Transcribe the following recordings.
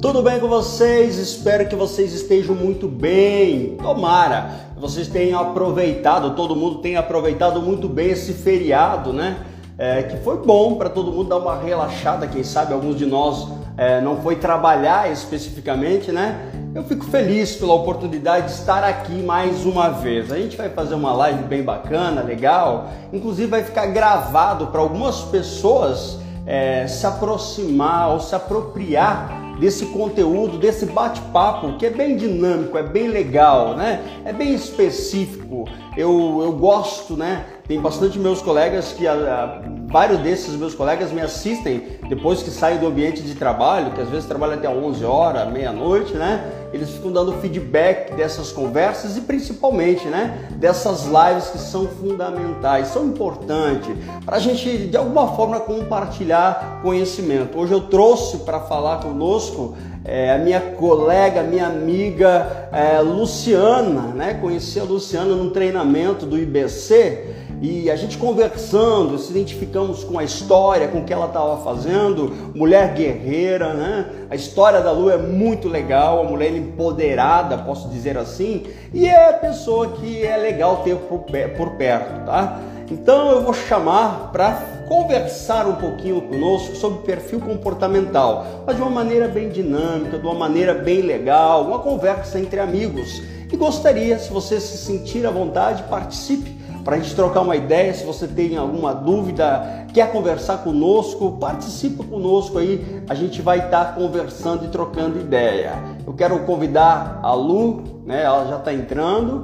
Tudo bem com vocês? Espero que vocês estejam muito bem. Tomara que vocês tenham aproveitado, todo mundo tenha aproveitado muito bem esse feriado, né? É, que foi bom para todo mundo dar uma relaxada. Quem sabe alguns de nós é, não foi trabalhar especificamente, né? Eu fico feliz pela oportunidade de estar aqui mais uma vez. A gente vai fazer uma live bem bacana, legal. Inclusive vai ficar gravado para algumas pessoas é, se aproximar ou se apropriar desse conteúdo, desse bate-papo que é bem dinâmico, é bem legal, né? É bem específico. Eu, eu gosto, né? Tem bastante meus colegas que a, a, vários desses meus colegas me assistem depois que saem do ambiente de trabalho, que às vezes trabalham até 11 horas, meia-noite, né? Eles ficam dando feedback dessas conversas e principalmente, né, dessas lives que são fundamentais, são importantes para a gente de alguma forma compartilhar conhecimento. Hoje eu trouxe para falar conosco é, a minha colega, minha amiga é, Luciana, né? Conheci a Luciana no treinamento do IBC e a gente conversando, se identificamos com a história, com o que ela estava fazendo, mulher guerreira, né? A história da Lu é muito legal, a mulher empoderada, posso dizer assim, e é a pessoa que é legal ter por, perto, tá? Então eu vou chamar para conversar um pouquinho conosco sobre perfil comportamental, mas de uma maneira bem dinâmica, de uma maneira bem legal, uma conversa entre amigos. E gostaria, se você se sentir à vontade, participe para a gente trocar uma ideia. Se você tem alguma dúvida, quer conversar conosco, participa conosco aí. A gente vai estar tá conversando e trocando ideia. Eu quero convidar a Lu, né? Ela já está entrando.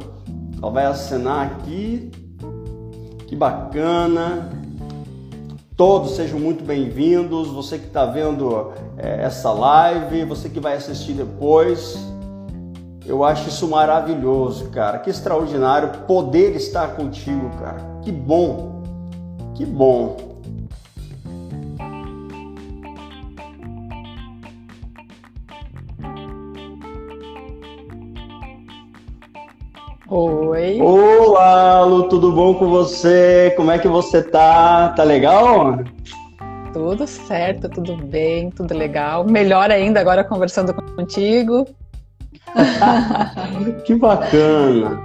Ela vai acenar aqui. Que bacana. Todos sejam muito bem-vindos. Você que está vendo é, essa live, você que vai assistir depois. Eu acho isso maravilhoso, cara. Que extraordinário poder estar contigo, cara. Que bom. Que bom. Oi. Olá, Lu, tudo bom com você? Como é que você tá? Tá legal? Tudo certo, tudo bem, tudo legal. Melhor ainda agora conversando contigo. que bacana.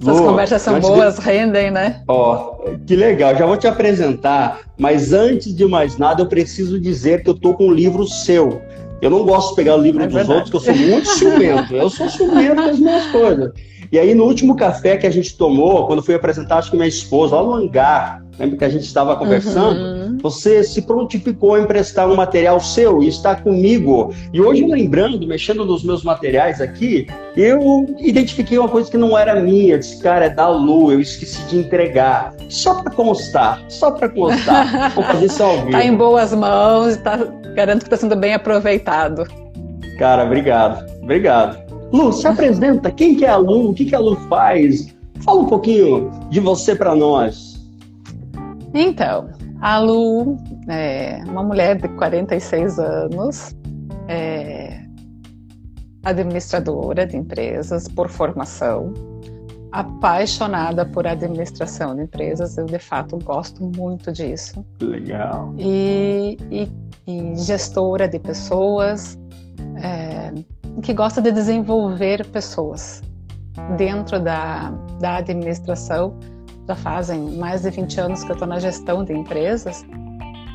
Essas Boa. conversas são boas, de... rendem, né? Ó, que legal. Já vou te apresentar, mas antes de mais nada, eu preciso dizer que eu tô com um livro seu. Eu não gosto de pegar o livro é dos verdade. outros, que eu sou muito ciumento. Eu sou ciumento das minhas coisas. E aí, no último café que a gente tomou, quando fui apresentar, acho que minha esposa, lá no hangar, lembra que a gente estava conversando? Uhum. Você se prontificou a emprestar um material seu e está comigo. E hoje, lembrando, mexendo nos meus materiais aqui, eu identifiquei uma coisa que não era minha. Disse, cara, é da Lu, eu esqueci de entregar. Só para constar, só para constar. Vou fazer isso ao vivo. Está em boas mãos, tá, garanto que está sendo bem aproveitado. Cara, obrigado, obrigado. Lu, se apresenta. Quem que é a Lu? O que, que a Lu faz? Fala um pouquinho de você para nós. Então, a Lu é uma mulher de 46 anos, é administradora de empresas por formação, apaixonada por administração de empresas. Eu, de fato, gosto muito disso. Legal. E, e, e gestora de pessoas. É, que gosta de desenvolver pessoas dentro da, da administração. Já fazem mais de 20 anos que eu estou na gestão de empresas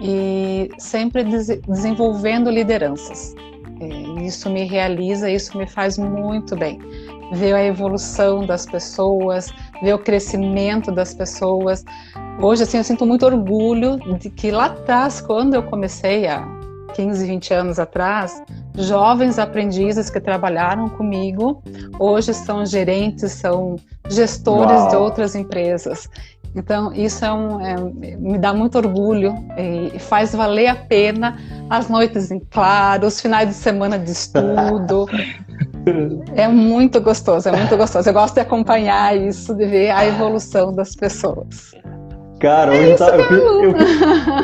e sempre des desenvolvendo lideranças. E isso me realiza, isso me faz muito bem. Ver a evolução das pessoas, ver o crescimento das pessoas. Hoje, assim, eu sinto muito orgulho de que lá atrás, quando eu comecei há 15, 20 anos atrás, jovens aprendizes que trabalharam comigo, hoje são gerentes, são gestores Uau. de outras empresas. Então, isso é um, é, me dá muito orgulho e faz valer a pena as noites em claro, os finais de semana de estudo. é muito gostoso, é muito gostoso. Eu gosto de acompanhar isso, de ver a evolução das pessoas. Cara, é hoje tá, eu, fiz,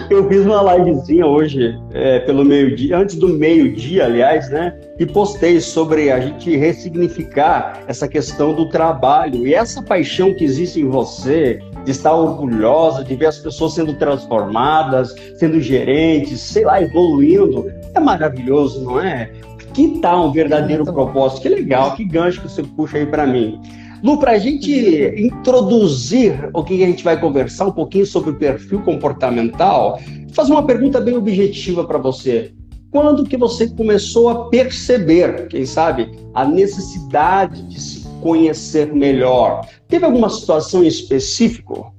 eu, eu, fiz, uma livezinha hoje, é, pelo meio-dia, antes do meio-dia, aliás, né? E postei sobre a gente ressignificar essa questão do trabalho e essa paixão que existe em você, de estar orgulhosa, de ver as pessoas sendo transformadas, sendo gerentes, sei lá, evoluindo. É maravilhoso, não é? que tal um verdadeiro propósito? Que legal, que gancho que você puxa aí para mim. Lu, para a gente introduzir o que a gente vai conversar um pouquinho sobre o perfil comportamental, fazer uma pergunta bem objetiva para você. Quando que você começou a perceber, quem sabe, a necessidade de se conhecer melhor? Teve alguma situação em específico?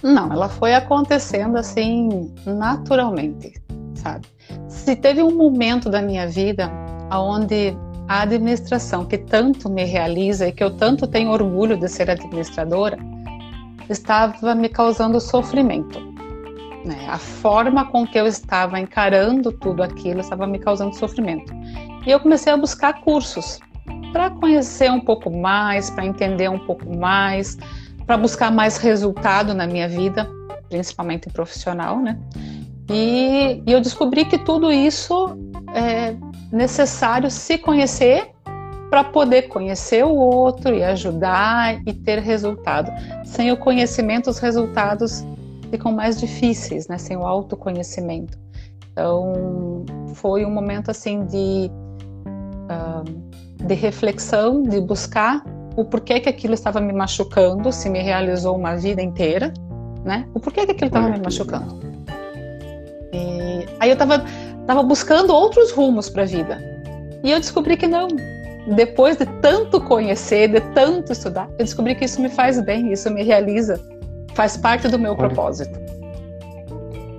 Não, ela foi acontecendo assim naturalmente, sabe? Se teve um momento da minha vida onde a administração que tanto me realiza e que eu tanto tenho orgulho de ser administradora estava me causando sofrimento. Né? A forma com que eu estava encarando tudo aquilo estava me causando sofrimento. E eu comecei a buscar cursos para conhecer um pouco mais, para entender um pouco mais, para buscar mais resultado na minha vida, principalmente profissional, né? E, e eu descobri que tudo isso é, necessário se conhecer para poder conhecer o outro e ajudar e ter resultado. Sem o conhecimento, os resultados ficam mais difíceis, né? Sem o autoconhecimento. Então, foi um momento assim de, uh, de reflexão, de buscar o porquê que aquilo estava me machucando, se me realizou uma vida inteira, né? O porquê que aquilo estava me machucando. E aí eu estava Estava buscando outros rumos para a vida. E eu descobri que não. Depois de tanto conhecer, de tanto estudar, eu descobri que isso me faz bem, isso me realiza, faz parte do meu propósito.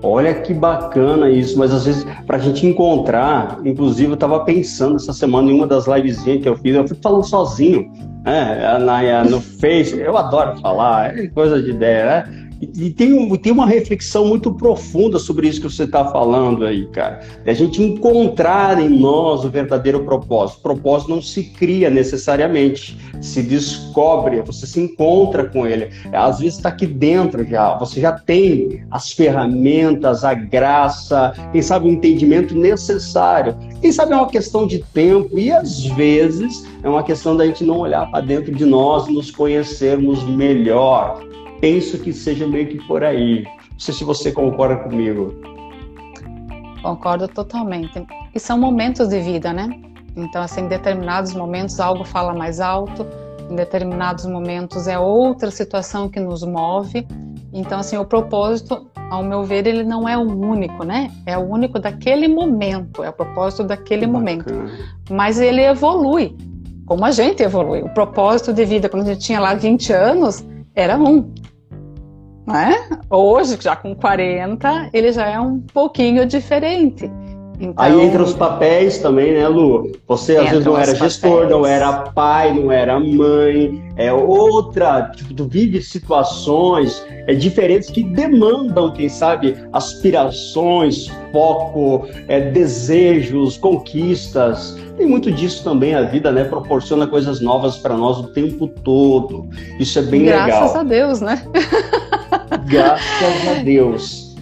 Olha que bacana isso, mas às vezes para a gente encontrar, inclusive eu estava pensando essa semana em uma das livezinhas que eu fiz, eu fui falando sozinho, né, no Face, eu adoro falar, é coisa de ideia, né? E, tem, um, tem uma reflexão muito profunda sobre isso que você está falando aí, cara. É a gente encontrar em nós o verdadeiro propósito. O propósito não se cria necessariamente, se descobre, você se encontra com ele. Às vezes está aqui dentro já, você já tem as ferramentas, a graça, quem sabe o entendimento necessário. Quem sabe é uma questão de tempo e às vezes é uma questão da gente não olhar para dentro de nós, nos conhecermos melhor penso que seja meio que por aí. Não sei se você concorda comigo. Concordo totalmente. E são momentos de vida, né? Então, assim, em determinados momentos algo fala mais alto, em determinados momentos é outra situação que nos move. Então, assim, o propósito, ao meu ver, ele não é o único, né? É o único daquele momento, é o propósito daquele momento. Mas ele evolui, como a gente evolui. O propósito de vida, quando a gente tinha lá 20 anos, era um né? Hoje, já com 40, ele já é um pouquinho diferente. Então... Aí entra os papéis também, né, Lu? Você às vezes não era gestor, não era pai, não era mãe, é outra, tipo, tu vive situações é, diferentes que demandam, quem sabe, aspirações, foco, é, desejos, conquistas. Tem muito disso também, a vida, né? Proporciona coisas novas para nós o tempo todo. Isso é bem Graças legal. Graças a Deus, né? Graças a Deus.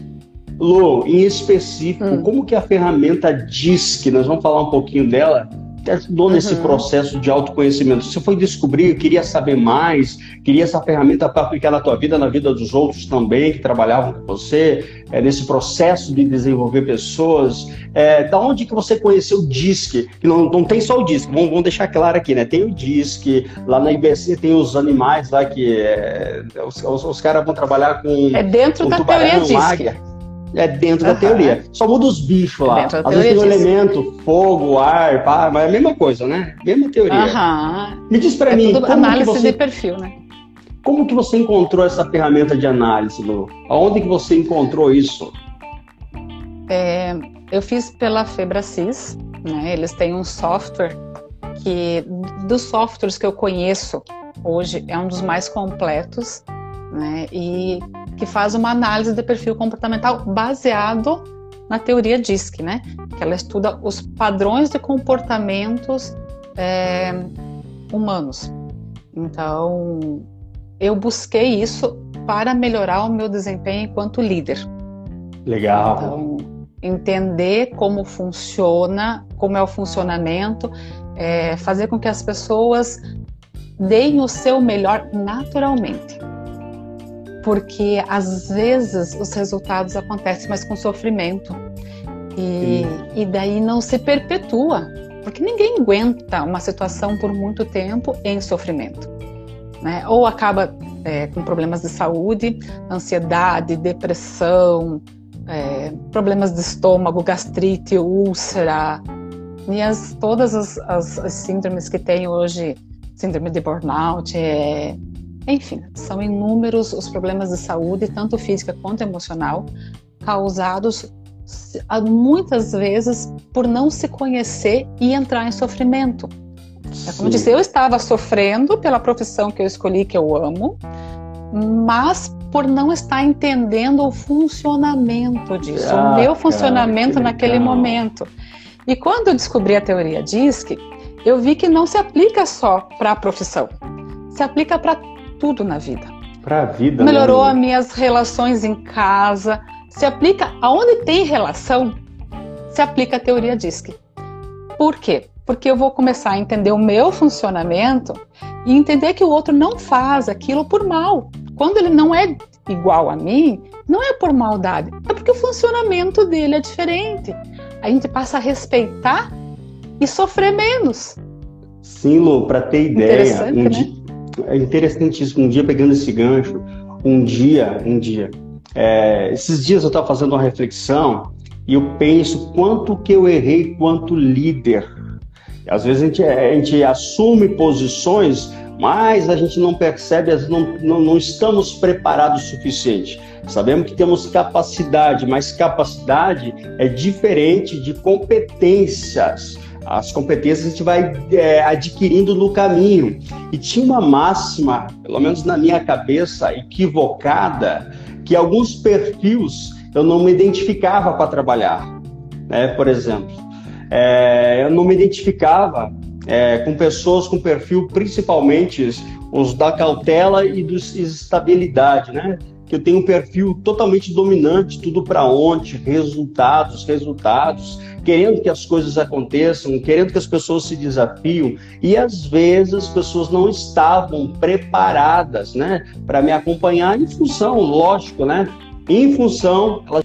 Lu, em específico, hum. como que a ferramenta DISC, nós vamos falar um pouquinho dela, ajudou uhum. nesse processo de autoconhecimento? Você foi descobrir, queria saber mais, queria essa ferramenta para aplicar na tua vida, na vida dos outros também que trabalhavam com você, é, nesse processo de desenvolver pessoas. É, da onde que você conheceu o DISC? Que não, não tem só o DISC, vamos, vamos deixar claro aqui, né? Tem o DISC, lá na IBC tem os animais lá que é, os, os, os caras vão trabalhar com. É dentro da tubarão, teoria DISC. Águia é dentro uhum. da teoria. Só muda os bichos lá. Às vezes tem o elemento, fogo, ar, pá, mas é a mesma coisa, né? Mesma teoria. Uhum. Me diz para é mim. Como análise que você, de perfil, né? Como que você encontrou essa ferramenta de análise, Lu? Aonde que você encontrou isso? É, eu fiz pela Febracis, né? Eles têm um software que, dos softwares que eu conheço hoje, é um dos mais completos, né? E que faz uma análise de perfil comportamental baseado na teoria DISC, né? Que ela estuda os padrões de comportamentos é, humanos. Então, eu busquei isso para melhorar o meu desempenho enquanto líder. Legal. Então, entender como funciona, como é o funcionamento, é, fazer com que as pessoas deem o seu melhor naturalmente porque às vezes os resultados acontecem, mas com sofrimento. E, e daí não se perpetua, porque ninguém aguenta uma situação por muito tempo em sofrimento. Né? Ou acaba é, com problemas de saúde, ansiedade, depressão, é, problemas de estômago, gastrite, úlcera, e as, todas as, as, as síndromes que tem hoje, síndrome de burnout, é, enfim, são inúmeros os problemas de saúde, tanto física quanto emocional, causados muitas vezes por não se conhecer e entrar em sofrimento. É como eu disse, eu estava sofrendo pela profissão que eu escolhi, que eu amo, mas por não estar entendendo o funcionamento disso, ah, o meu funcionamento cara, naquele momento. E quando eu descobri a teoria DISC, eu vi que não se aplica só para a profissão, se aplica para tudo na vida. Para a vida. Melhorou né? as minhas relações em casa, se aplica aonde tem relação, se aplica a teoria DISC. Por quê? Porque eu vou começar a entender o meu funcionamento e entender que o outro não faz aquilo por mal. Quando ele não é igual a mim, não é por maldade, é porque o funcionamento dele é diferente. A gente passa a respeitar e sofrer menos. Sim, Lu, para ter ideia, um né? É interessantíssimo. Um dia pegando esse gancho, um dia, um dia, é, esses dias eu estava fazendo uma reflexão e eu penso quanto que eu errei quanto líder. Às vezes a gente, a gente assume posições, mas a gente não percebe, não, não, não estamos preparados o suficiente. Sabemos que temos capacidade, mas capacidade é diferente de competências. As competências a gente vai é, adquirindo no caminho. E tinha uma máxima, pelo menos na minha cabeça, equivocada, que alguns perfis eu não me identificava para trabalhar. Né? Por exemplo, é, eu não me identificava é, com pessoas com perfil, principalmente os da cautela e dos estabilidade, né? Que eu tenho um perfil totalmente dominante, tudo para onde, resultados, resultados, querendo que as coisas aconteçam, querendo que as pessoas se desafiam, e às vezes as pessoas não estavam preparadas, né, para me acompanhar em função, lógico, né, em função, elas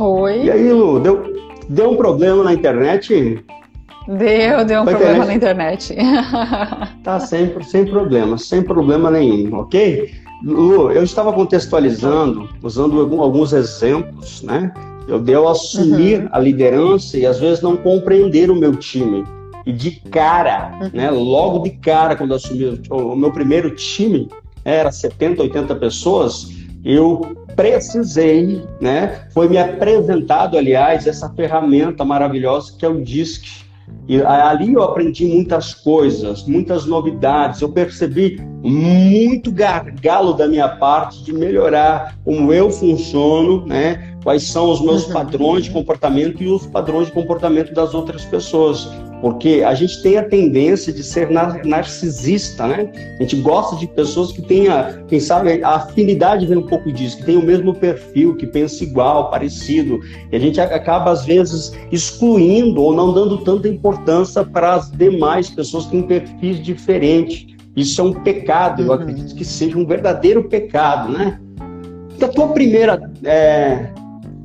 Oi. E aí, Lu, deu, deu um problema na internet? Deu, deu um Foi problema internet? na internet. Tá sempre, sem problema, sem problema nenhum, ok? Lu, eu estava contextualizando, usando alguns exemplos, né? Eu devo assumir uhum. a liderança e às vezes não compreender o meu time. E de cara, uhum. né, logo de cara, quando eu assumi o meu primeiro time, era 70, 80 pessoas, eu precisei, né, foi me apresentado, aliás, essa ferramenta maravilhosa que é o DISC, e ali eu aprendi muitas coisas, muitas novidades. Eu percebi muito gargalo da minha parte de melhorar como eu funciono, né? Quais são os meus uhum. padrões de comportamento e os padrões de comportamento das outras pessoas porque a gente tem a tendência de ser narcisista, né? A gente gosta de pessoas que tenham, quem sabe, a afinidade vem um pouco disso, que tem o mesmo perfil, que pensa igual, parecido. E a gente acaba, às vezes, excluindo ou não dando tanta importância para as demais pessoas que têm perfis diferentes. Isso é um pecado, eu uhum. acredito que seja um verdadeiro pecado, né? Da tua primeira é,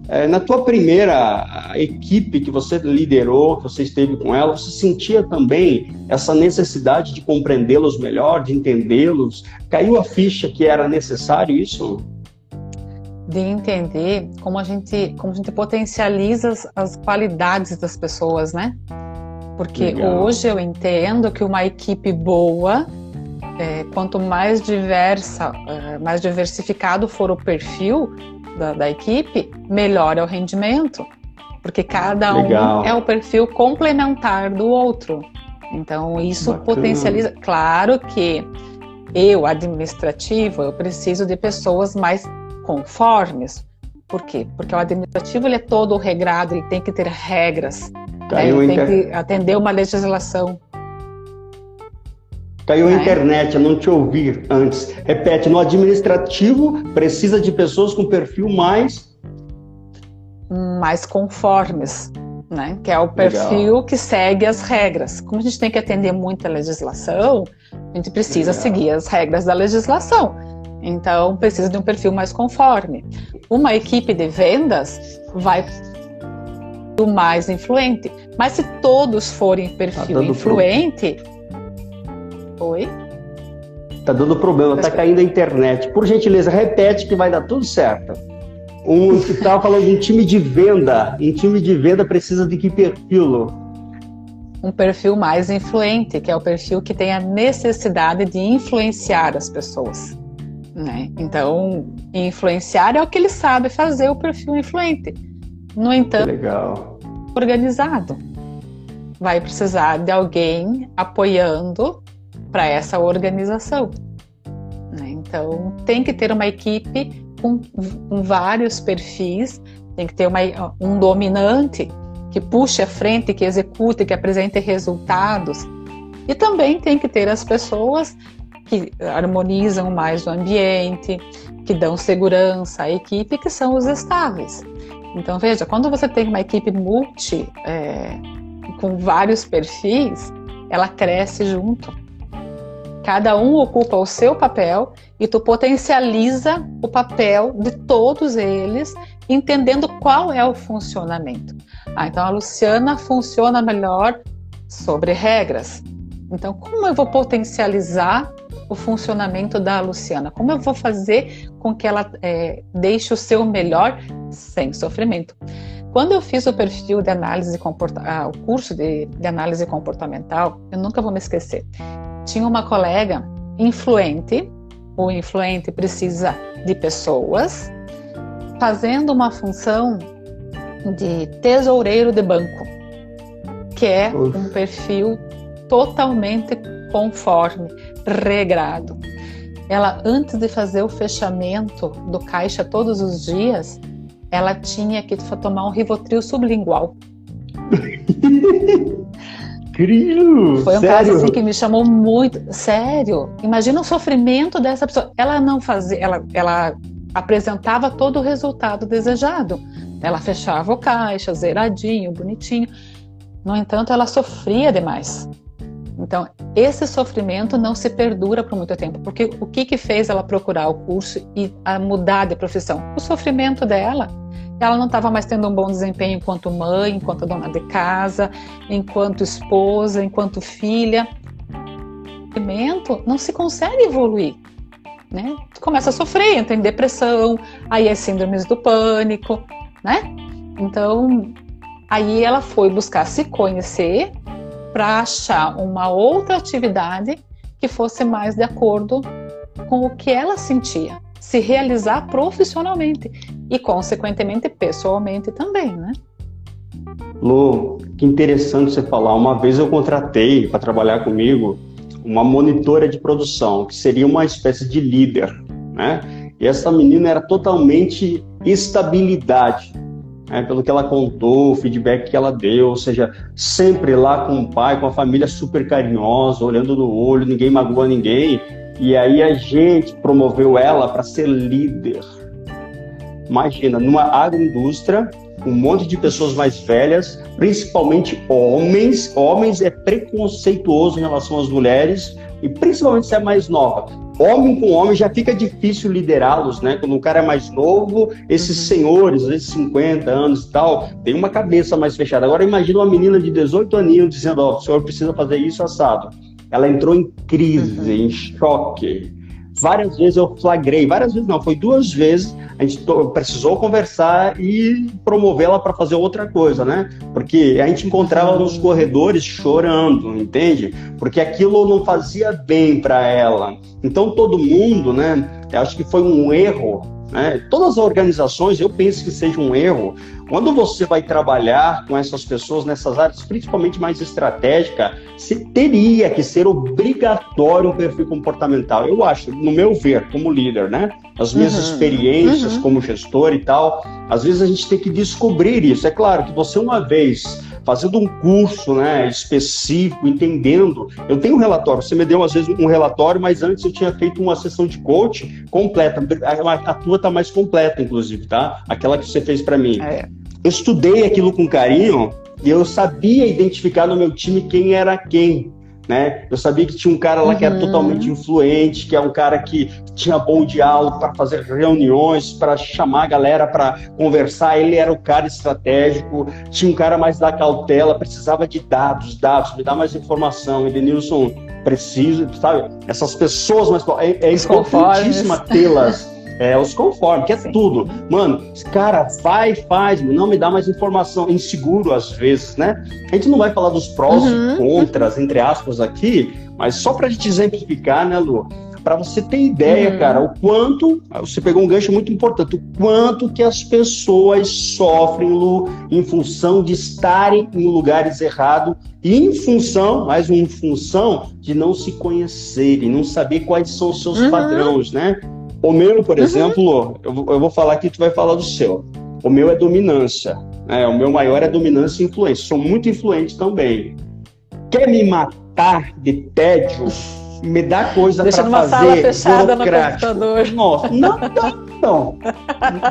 é, na tua primeira equipe que você liderou, que você esteve com ela, você sentia também essa necessidade de compreendê-los melhor, de entendê-los? Caiu a ficha que era necessário isso? De entender como a gente, como a gente potencializa as, as qualidades das pessoas, né? Porque Legal. hoje eu entendo que uma equipe boa, é, quanto mais diversa, é, mais diversificado for o perfil, da, da equipe, melhor é o rendimento, porque cada Legal. um é o perfil complementar do outro. Então, isso Bacana. potencializa. Claro que eu, administrativo, eu preciso de pessoas mais conformes. Por quê? Porque o administrativo ele é todo regrado, ele tem que ter regras, né? ele tem que atender uma legislação. Caiu a é. internet, eu não te ouvi antes. Repete, no administrativo precisa de pessoas com perfil mais mais conformes, né? Que é o perfil Legal. que segue as regras. Como a gente tem que atender muita legislação, a gente precisa Legal. seguir as regras da legislação. Então, precisa de um perfil mais conforme. Uma equipe de vendas vai o mais influente. Mas se todos forem perfil tá influente, pro Oi? Tá dando problema, tá caindo a internet. Por gentileza, repete que vai dar tudo certo. Um que estava falando de um time de venda. Em time de venda precisa de que perfil? Um perfil mais influente, que é o perfil que tem a necessidade de influenciar as pessoas. Né? Então, influenciar é o que ele sabe fazer, o perfil influente. No entanto, legal. organizado. Vai precisar de alguém apoiando para essa organização. Né? Então, tem que ter uma equipe com, com, vários perfis, tem que ter uma, um dominante que puxe a frente, que execute, que apresente resultados. E também tem que ter as pessoas que harmonizam mais o ambiente, que dão segurança à equipe, que são os estáveis. Então, veja, quando você tem uma equipe multi, é, com vários perfis, ela cresce junto. Cada um ocupa o seu papel e tu potencializa o papel de todos eles, entendendo qual é o funcionamento. Ah, então a Luciana funciona melhor sobre regras. Então, como eu vou potencializar o funcionamento da Luciana? Como eu vou fazer com que ela é, deixe o seu melhor sem sofrimento? Quando eu fiz o perfil de análise comportamental, ah, o curso de, de análise comportamental, eu nunca vou me esquecer tinha uma colega influente, o influente precisa de pessoas, fazendo uma função de tesoureiro de banco, que é um perfil totalmente conforme, regrado. Ela, antes de fazer o fechamento do caixa todos os dias, ela tinha que tomar um Rivotril sublingual. incrível! Foi um sério? caso assim que me chamou muito. Sério? Imagina o sofrimento dessa pessoa. Ela não fazia, ela, ela apresentava todo o resultado desejado. Ela fechava o caixa, zeradinho, bonitinho. No entanto, ela sofria demais. Então, esse sofrimento não se perdura por muito tempo, porque o que que fez ela procurar o curso e mudar de profissão? O sofrimento dela. ela não estava mais tendo um bom desempenho enquanto mãe, enquanto dona de casa, enquanto esposa, enquanto filha. Não se consegue evoluir. Né? Começa a sofrer, entra em depressão, aí é síndromes do pânico, né? Então, aí ela foi buscar se conhecer para achar uma outra atividade que fosse mais de acordo com o que ela sentia, se realizar profissionalmente e, consequentemente, pessoalmente também, né? Lu, que interessante você falar. Uma vez eu contratei para trabalhar comigo uma monitora de produção, que seria uma espécie de líder, né? E essa menina era totalmente estabilidade, né? pelo que ela contou, o feedback que ela deu, ou seja, sempre lá com o pai, com a família super carinhosa, olhando no olho, ninguém magoa ninguém. E aí a gente promoveu ela para ser líder. Imagina, numa agroindústria, um monte de pessoas mais velhas, principalmente homens. Homens é preconceituoso em relação às mulheres, e principalmente se é mais nova. Homem com homem já fica difícil liderá-los, né? Quando um cara é mais novo, esses uhum. senhores, às vezes 50 anos e tal, tem uma cabeça mais fechada. Agora imagina uma menina de 18 aninhos dizendo, ó, oh, o senhor precisa fazer isso assado ela entrou em crise, uhum. em choque. Várias vezes eu flagrei, várias vezes não, foi duas vezes. A gente precisou conversar e promovê-la para fazer outra coisa, né? Porque a gente encontrava nos corredores chorando, entende? Porque aquilo não fazia bem para ela. Então todo mundo, né? Eu acho que foi um erro né? Todas as organizações, eu penso que seja um erro, quando você vai trabalhar com essas pessoas nessas áreas, principalmente mais estratégica, você teria que ser obrigatório um perfil comportamental. Eu acho, no meu ver, como líder, né? As minhas uhum, experiências uhum. como gestor e tal, às vezes a gente tem que descobrir isso. É claro que você uma vez fazendo um curso né, específico, entendendo. Eu tenho um relatório, você me deu às vezes um relatório, mas antes eu tinha feito uma sessão de coach completa. A, a tua tá mais completa, inclusive, tá? Aquela que você fez para mim. É. Eu estudei aquilo com carinho e eu sabia identificar no meu time quem era quem né? Eu sabia que tinha um cara lá uhum. que era totalmente influente, que é um cara que tinha bom diálogo para fazer reuniões, para chamar a galera para conversar. Ele era o cara estratégico. Tinha um cara mais da cautela, precisava de dados, dados, me dá mais informação. Edenilson, preciso, sabe? Essas pessoas mais é, é importantíssima tê-las é, os conformes, que é Sim. tudo. Mano, cara, vai, faz, não me dá mais informação. Inseguro às vezes, né? A gente não vai falar dos prós uhum. e contras, entre aspas, aqui, mas só pra gente exemplificar, né, Lu? Para você ter ideia, uhum. cara, o quanto. Você pegou um gancho muito importante, o quanto que as pessoas sofrem, Lu, em função de estarem em lugares errados e em função, mais uma função, de não se conhecerem, não saber quais são os seus uhum. padrões, né? O meu, por uhum. exemplo, eu, eu vou falar aqui, tu vai falar do seu. O meu é dominância. Né? O meu maior é dominância e influência. Sou muito influente também. Quer me matar de tédio? Me dá coisa para fazer. Deixa sala fechada no computador. Nossa, não dá, não.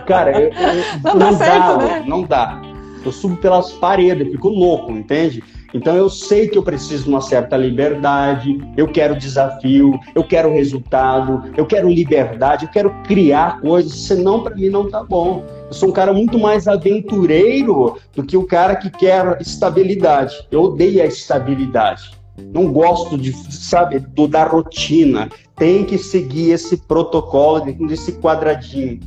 Cara, eu, eu, não, não, dá, certo, né? não dá. Eu subo pelas paredes, fico louco, entende? Então eu sei que eu preciso de uma certa liberdade, eu quero desafio, eu quero resultado, eu quero liberdade, eu quero criar coisas, senão para mim não tá bom. Eu sou um cara muito mais aventureiro do que o cara que quer estabilidade. Eu odeio a estabilidade. Não gosto de, sabe, do, da rotina. Tem que seguir esse protocolo, esse quadradinho.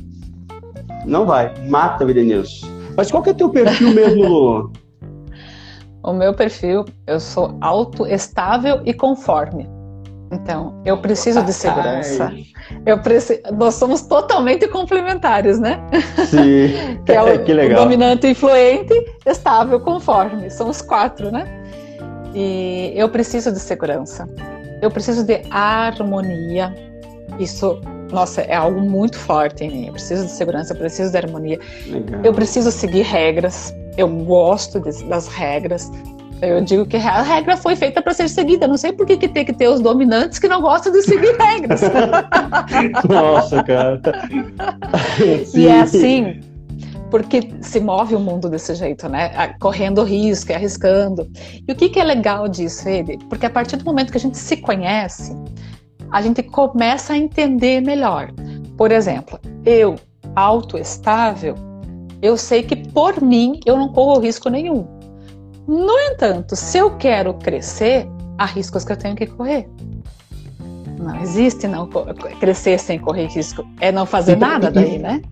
Não vai. Mata, Videnilson. Mas qual que é o teu perfil mesmo, Lu? O meu perfil, eu sou autoestável e conforme. Então, eu preciso de segurança. Eu preciso, nós somos totalmente complementares, né? Sim. que é o, que legal. dominante influente, estável, conforme. São os quatro, né? E eu preciso de segurança. Eu preciso de harmonia. Isso, nossa, é algo muito forte em mim. Eu preciso de segurança, eu preciso de harmonia. Legal. Eu preciso seguir regras eu gosto de, das regras. Eu digo que a regra foi feita para ser seguida. Não sei por que, que tem que ter os dominantes que não gostam de seguir regras. Nossa, cara. e é assim, porque se move o mundo desse jeito, né? Correndo risco, arriscando. E o que, que é legal disso, ele? Porque a partir do momento que a gente se conhece, a gente começa a entender melhor. Por exemplo, eu, autoestável, eu sei que por mim eu não corro risco nenhum. No entanto, se eu quero crescer, há riscos que eu tenho que correr. Não existe não crescer sem correr risco. É não fazer nada daí, né?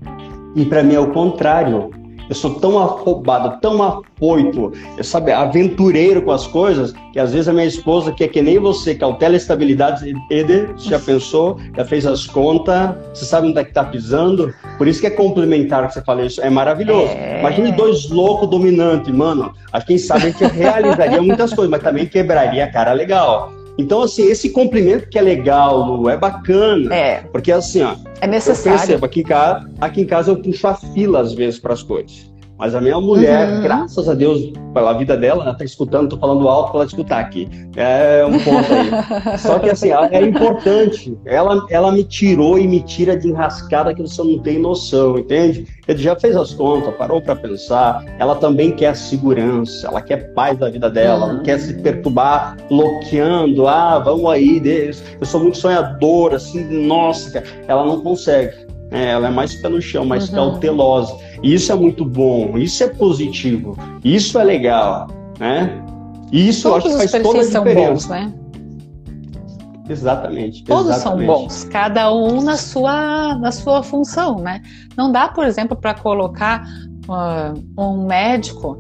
E para mim é o contrário. Eu sou tão afobado, tão afoito, eu, sabe, aventureiro com as coisas, que às vezes a minha esposa, que é que nem você, cautela a estabilidade, Eder, já pensou, já fez as contas, você sabe onde é que tá pisando? Por isso que é complementar que você fala isso, é maravilhoso. É... Imagine dois loucos dominantes, mano. A quem sabe a gente realizaria muitas coisas, mas também quebraria a cara legal. Então, assim, esse cumprimento que é legal, Lu, é bacana. É. Porque, assim, ó. É necessário. Eu percebo, aqui em casa, aqui em casa eu puxo a fila, às vezes, para as coisas. Mas a minha mulher, uhum. graças a Deus, pela vida dela, ela tá escutando, tô falando alto para ela escutar aqui. É um ponto aí. Só que assim, é importante. Ela, ela me tirou e me tira de enrascada que você não tem noção, entende? Ele já fez as contas, parou para pensar. Ela também quer segurança, ela quer paz da vida dela, uhum. não quer se perturbar, bloqueando. Ah, vamos aí, Deus. Eu sou muito sonhadora, assim, nossa, ela não consegue. É, ela é mais pé no chão, mais uhum. cautelosa. Isso é muito bom, isso é positivo, isso é legal, né? Isso Todos eu acho que faz toda a diferença. São bons, né? Exatamente. Todos exatamente. são bons, cada um na sua, na sua função, né? Não dá, por exemplo, para colocar uh, um médico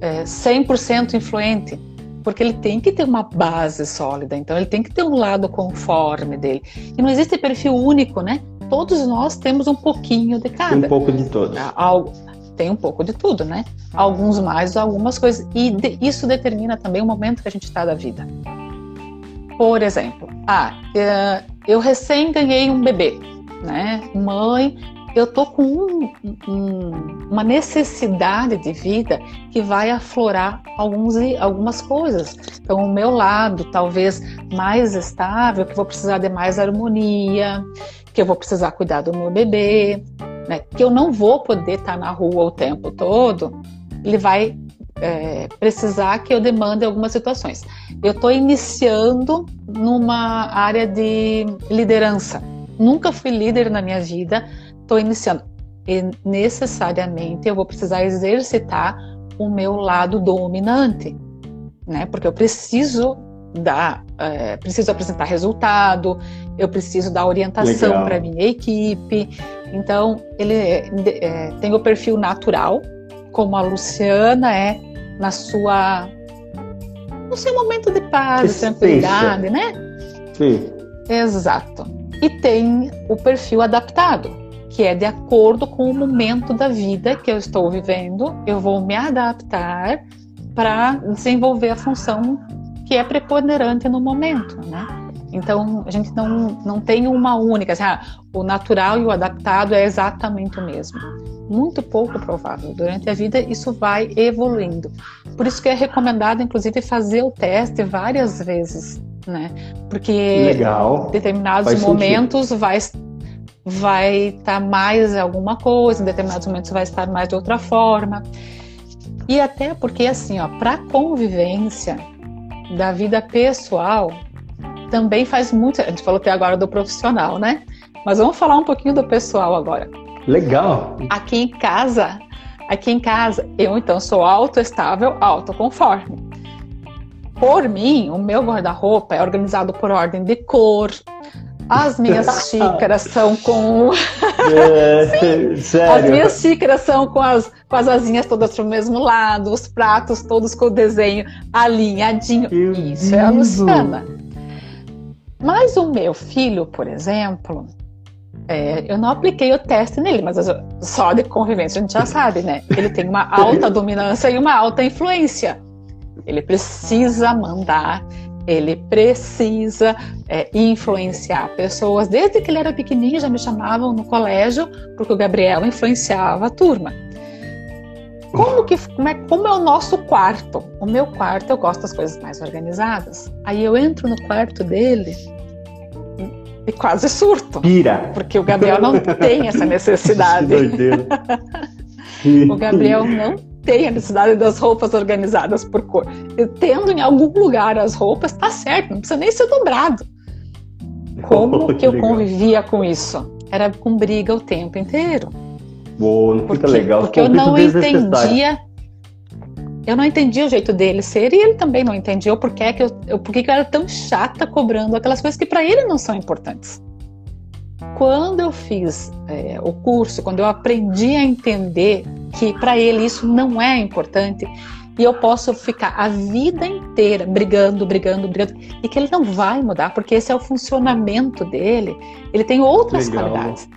é, 100% influente, porque ele tem que ter uma base sólida, então ele tem que ter um lado conforme dele. E não existe perfil único, né? Todos nós temos um pouquinho de cada. Um pouco de todos. Ah, algo, tem um pouco de tudo, né? Alguns mais, algumas coisas. E de, isso determina também o momento que a gente está da vida. Por exemplo, ah, eh, eu recém ganhei um bebê, né? Mãe, eu tô com um, um, uma necessidade de vida que vai aflorar alguns, algumas coisas. Então, o meu lado, talvez mais estável, que vou precisar de mais harmonia, que eu vou precisar cuidar do meu bebê, né, que eu não vou poder estar na rua o tempo todo, ele vai é, precisar que eu demande algumas situações. Eu estou iniciando numa área de liderança. Nunca fui líder na minha vida, estou iniciando. E necessariamente eu vou precisar exercitar o meu lado dominante, né? Porque eu preciso dar, é, preciso apresentar resultado, eu preciso dar orientação para minha equipe. Então, ele é, é, tem o perfil natural, como a Luciana é na sua no seu momento de paz, de tranquilidade, né? Sim. Exato. E tem o perfil adaptado, que é de acordo com o momento da vida que eu estou vivendo, eu vou me adaptar para desenvolver a função que é preponderante no momento, né? Então, a gente não, não tem uma única, assim, ah, o natural e o adaptado é exatamente o mesmo. Muito pouco provável. Durante a vida, isso vai evoluindo. Por isso que é recomendado, inclusive, fazer o teste várias vezes, né? Porque Legal. em determinados Faz momentos sentido. vai vai estar tá mais alguma coisa, em determinados momentos vai estar mais de outra forma. E até porque, assim, ó, para convivência, da vida pessoal também faz muito. A gente falou até agora do profissional, né? Mas vamos falar um pouquinho do pessoal agora. Legal. Aqui em casa, aqui em casa, eu então sou autoestável, autoconforme. Por mim, o meu guarda-roupa é organizado por ordem de cor, as minhas xícaras são com. É, sério? As minhas xícaras são com as, com as asinhas todas pro mesmo lado, os pratos todos com o desenho alinhadinho. Meu Isso Deus. é a Luciana. Mas o meu filho, por exemplo, é, eu não apliquei o teste nele, mas só de convivência a gente já sabe, né? Ele tem uma alta dominância e uma alta influência. Ele precisa mandar ele precisa é, influenciar pessoas. Desde que ele era pequenininho, já me chamavam no colégio, porque o Gabriel influenciava a turma. Como, que, como, é, como é o nosso quarto? O meu quarto, eu gosto das coisas mais organizadas. Aí eu entro no quarto dele e quase surto. Pira. Porque o Gabriel não tem essa necessidade. o Gabriel não tem a necessidade das roupas organizadas por cor. Eu tendo em algum lugar as roupas, tá certo, não precisa nem ser dobrado. Como oh, que, que eu legal. convivia com isso? Era com briga o tempo inteiro. Pô, não fica legal. Porque eu não entendia. Eu não entendia o jeito dele ser e ele também não entendia o porquê que eu, eu, porquê que eu era tão chata cobrando aquelas coisas que para ele não são importantes. Quando eu fiz é, o curso, quando eu aprendi a entender que para ele isso não é importante e eu posso ficar a vida inteira brigando, brigando, brigando e que ele não vai mudar porque esse é o funcionamento dele. Ele tem outras Legal. qualidades,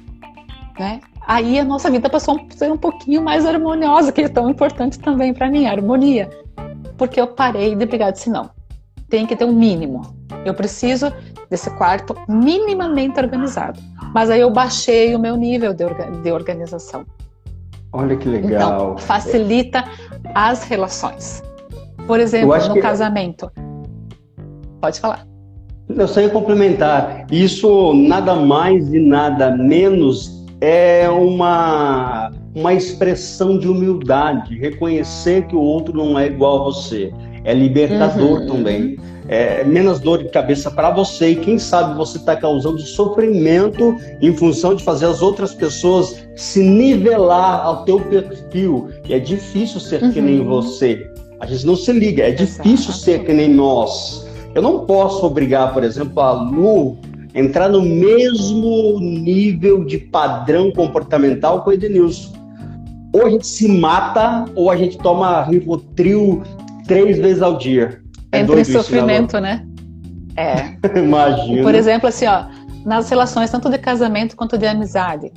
né? Aí a nossa vida passou a ser um pouquinho mais harmoniosa, que é tão importante também para mim, a harmonia. Porque eu parei de brigar, disse não, tem que ter um mínimo. Eu preciso desse quarto minimamente organizado. Mas aí eu baixei o meu nível de, orga de organização. Olha que legal. Então, facilita as relações. Por exemplo, no que... casamento. Pode falar. Eu só ia complementar. Isso nada mais e nada menos é uma, uma expressão de humildade, reconhecer que o outro não é igual a você. É libertador uhum. também é, menos dor de cabeça para você e quem sabe você está causando sofrimento em função de fazer as outras pessoas se nivelar ao teu perfil. E é difícil ser uhum. que nem uhum. você. A gente não se liga, é difícil Exato. ser que nem nós. Eu não posso obrigar, por exemplo, a Lu entrar no mesmo nível de padrão comportamental com o Edenilson. Ou a gente se mata, ou a gente toma Rivotril três vezes ao dia. É Entra em sofrimento, né? É. Imagina. Por exemplo, assim, ó, nas relações tanto de casamento quanto de amizade.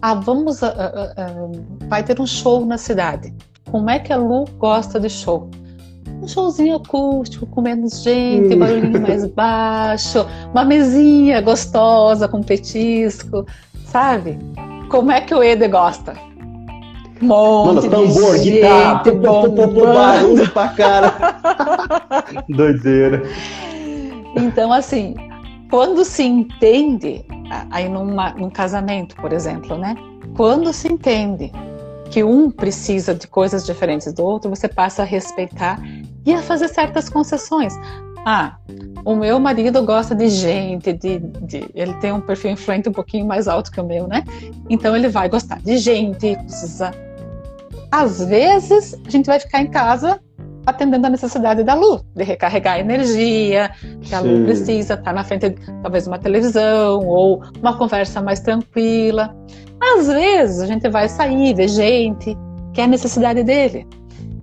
Ah, vamos, uh, uh, uh, vai ter um show na cidade. Como é que a Lu gosta de show? Um showzinho acústico, com menos gente, hum. barulhinho mais baixo, uma mesinha gostosa com petisco, sabe? Como é que o Eder gosta? Monte Mano, tambor, guitarra, barulho pra cara. Doideira. Então, assim, quando se entende, aí numa, num casamento, por exemplo, né? Quando se entende que um precisa de coisas diferentes do outro, você passa a respeitar e a fazer certas concessões. Ah, o meu marido gosta de gente, de, de, ele tem um perfil influente um pouquinho mais alto que o meu, né? Então ele vai gostar de gente, precisa às vezes, a gente vai ficar em casa atendendo a necessidade da luz, de recarregar a energia, que a luz precisa, estar tá na frente de talvez uma televisão ou uma conversa mais tranquila. Às vezes, a gente vai sair, ver gente, que é a necessidade dele.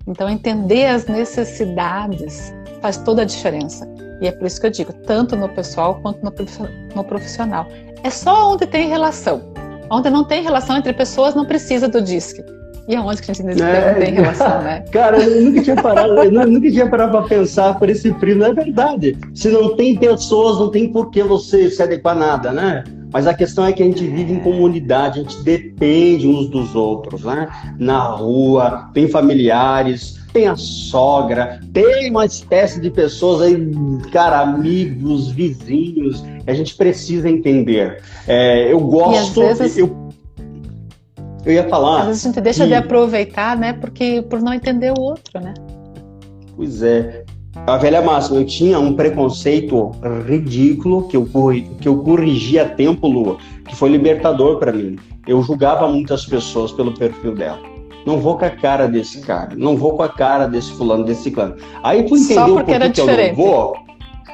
Então, entender as necessidades faz toda a diferença. E é por isso que eu digo, tanto no pessoal quanto no profissional. É só onde tem relação. Onde não tem relação entre pessoas, não precisa do DISC. E aonde que a gente é, não tem relação, né? Cara, eu nunca tinha parado, eu nunca tinha parado para pensar por esse primo, não é verdade. Se não tem pessoas, não tem por que você se adequar a nada, né? Mas a questão é que a gente vive em comunidade, a gente depende uns dos outros, né? Na rua, tem familiares, tem a sogra, tem uma espécie de pessoas aí, cara, amigos, vizinhos, a gente precisa entender. É, eu gosto, vezes... eu eu ia falar. Às vezes a gente deixa que... de aproveitar, né? Porque por não entender o outro, né? Pois é. A velha máxima, eu tinha um preconceito ridículo que eu, que eu corrigi a tempo, Lua, que foi libertador para mim. Eu julgava muitas pessoas pelo perfil dela. Não vou com a cara desse cara, não vou com a cara desse fulano, desse clã. Aí fui entender o porquê que eu não vou.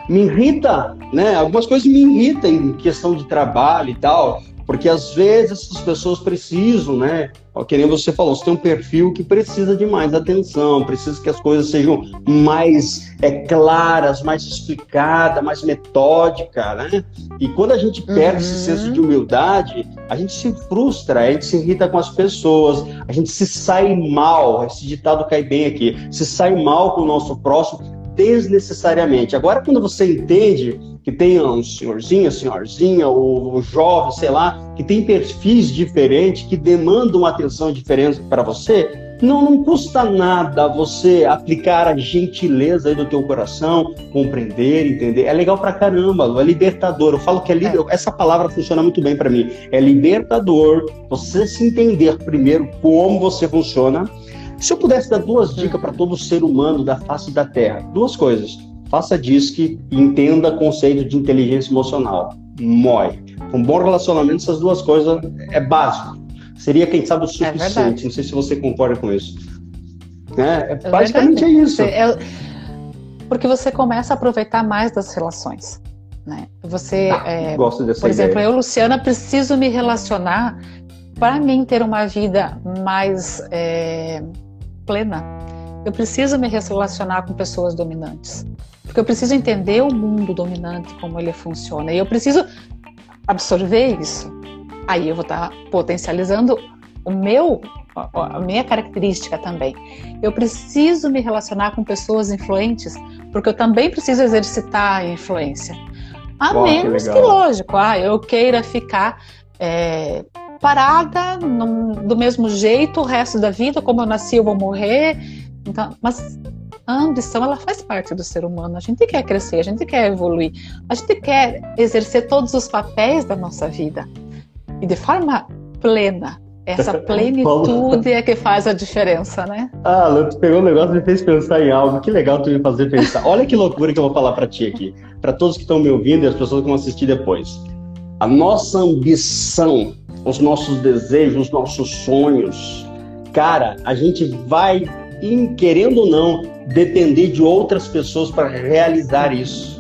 Me irrita, né? Algumas coisas me irritam em questão de trabalho e tal. Porque às vezes essas pessoas precisam, né? Que nem você falou, você tem um perfil que precisa de mais atenção, precisa que as coisas sejam mais é, claras, mais explicadas, mais metódicas, né? E quando a gente perde uhum. esse senso de humildade, a gente se frustra, a gente se irrita com as pessoas, a gente se sai mal, esse ditado cai bem aqui, se sai mal com o nosso próximo desnecessariamente. Agora, quando você entende que tem um senhorzinho, senhorzinha, ou jovem, sei lá, que tem perfis diferentes, que demandam atenção diferente para você, não, não custa nada você aplicar a gentileza aí do teu coração, compreender, entender. É legal pra caramba, é libertador. Eu falo que é, li... é. essa palavra funciona muito bem para mim. É libertador você se entender primeiro como você funciona. Se eu pudesse dar duas dicas para todo ser humano da face da Terra, duas coisas faça DISC e entenda conceito de inteligência emocional. MOI. Um bom relacionamento, essas duas coisas é básico. seria, quem sabe, o é suficiente. É Não sei se você concorda com isso. É, é basicamente verdade. é isso. É, porque você começa a aproveitar mais das relações. Né? Você, ah, é, gosto dessa por exemplo, eu, Luciana, preciso me relacionar para mim ter uma vida mais é, plena. Eu preciso me relacionar com pessoas dominantes, porque eu preciso entender o mundo dominante, como ele funciona, e eu preciso absorver isso. Aí eu vou estar potencializando o meu a minha característica também. Eu preciso me relacionar com pessoas influentes, porque eu também preciso exercitar a influência. A Uau, menos que, que, lógico, ah, eu queira ficar é, parada do mesmo jeito o resto da vida, como eu nasci, eu vou morrer. Então, mas a ambição ela faz parte do ser humano. A gente quer crescer, a gente quer evoluir, a gente quer exercer todos os papéis da nossa vida e de forma plena. Essa plenitude é que faz a diferença, né? Ah, tu pegou um negócio e me fez pensar em algo. Que legal tu me fazer pensar. Olha que loucura que eu vou falar para ti aqui. Para todos que estão me ouvindo e as pessoas que vão assistir depois. A nossa ambição, os nossos desejos, os nossos sonhos, cara, a gente vai, querendo ou não, depender de outras pessoas para realizar isso.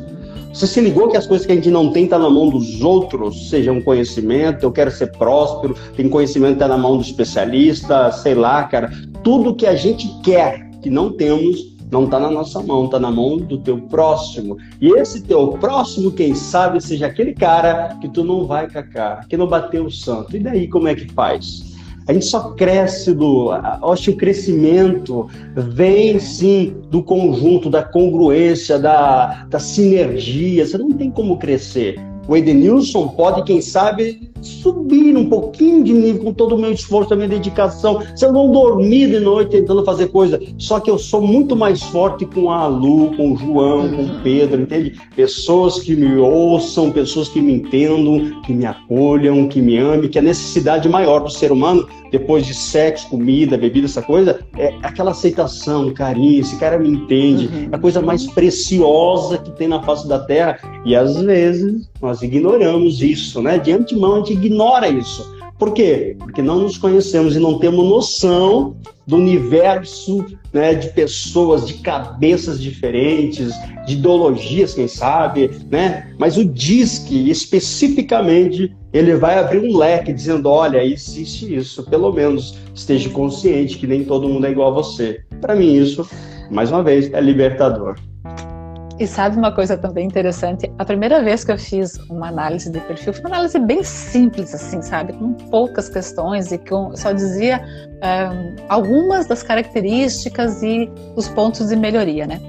Você se ligou que as coisas que a gente não tem tá na mão dos outros, seja um conhecimento, eu quero ser próspero, tem conhecimento tá na mão do especialista, sei lá, cara. Tudo que a gente quer, que não temos, não está na nossa mão, está na mão do teu próximo. E esse teu próximo, quem sabe, seja aquele cara que tu não vai cacar, que não bateu o santo. E daí como é que faz? A gente só cresce do. Acho que o crescimento vem sim do conjunto, da congruência, da, da sinergia. Você não tem como crescer. O Edenilson pode, quem sabe, subir um pouquinho de nível com todo o meu esforço, a minha dedicação. Se eu não dormir de noite tentando fazer coisa, só que eu sou muito mais forte com a Lu, com o João, com o Pedro, entende? Pessoas que me ouçam, pessoas que me entendam, que me acolham, que me amem, que a necessidade maior do ser humano, depois de sexo, comida, bebida, essa coisa, é aquela aceitação, carinho, esse cara me entende, uhum. é a coisa mais preciosa que tem na face da Terra. E às vezes nós ignoramos isso, né? De antemão a gente ignora isso. Por quê? Porque não nos conhecemos e não temos noção do universo né, de pessoas, de cabeças diferentes, de ideologias, quem sabe, né? Mas o DISC, especificamente, ele vai abrir um leque dizendo, olha, existe isso, pelo menos esteja consciente que nem todo mundo é igual a você. Para mim isso, mais uma vez, é libertador. E sabe uma coisa também interessante? A primeira vez que eu fiz uma análise de perfil foi uma análise bem simples, assim, sabe? Com poucas questões e com só dizia um, algumas das características e os pontos de melhoria, né?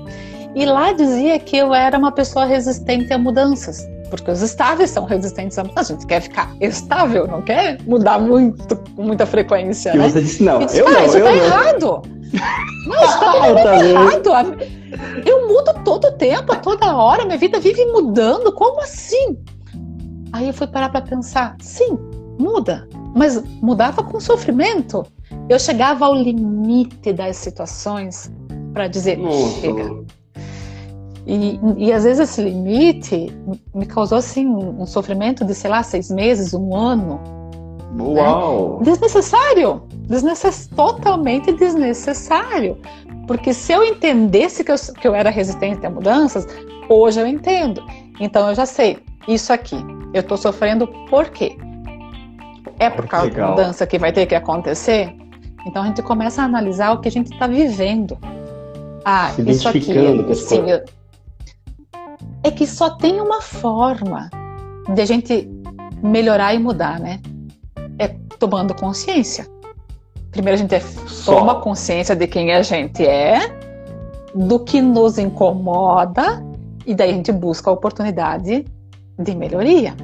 E lá dizia que eu era uma pessoa resistente a mudanças, porque os estáveis são resistentes a mudanças. A gente quer ficar estável, não quer mudar muito, com muita frequência, e né? você disse, não, disse, eu ah, não, isso eu tá não. errado. Não, isso tá errado. Eu mudo todo o tempo, toda hora, minha vida vive mudando. Como assim? Aí eu fui parar para pensar, sim, muda, mas mudava com sofrimento. Eu chegava ao limite das situações para dizer, Nossa. chega. E, e às vezes esse limite me causou assim um sofrimento de, sei lá, seis meses, um ano. Uau! Né? Desnecessário, desnecess... totalmente desnecessário. Porque se eu entendesse que eu, que eu era resistente a mudanças, hoje eu entendo. Então eu já sei, isso aqui, eu estou sofrendo por quê? É por causa Legal. da mudança que vai ter que acontecer? Então a gente começa a analisar o que a gente está vivendo. Ah, Se isso aqui. Sim, eu... É que só tem uma forma de a gente melhorar e mudar, né? É tomando consciência. Primeiro a gente é, toma consciência de quem a gente é, do que nos incomoda, e daí a gente busca a oportunidade de melhoria.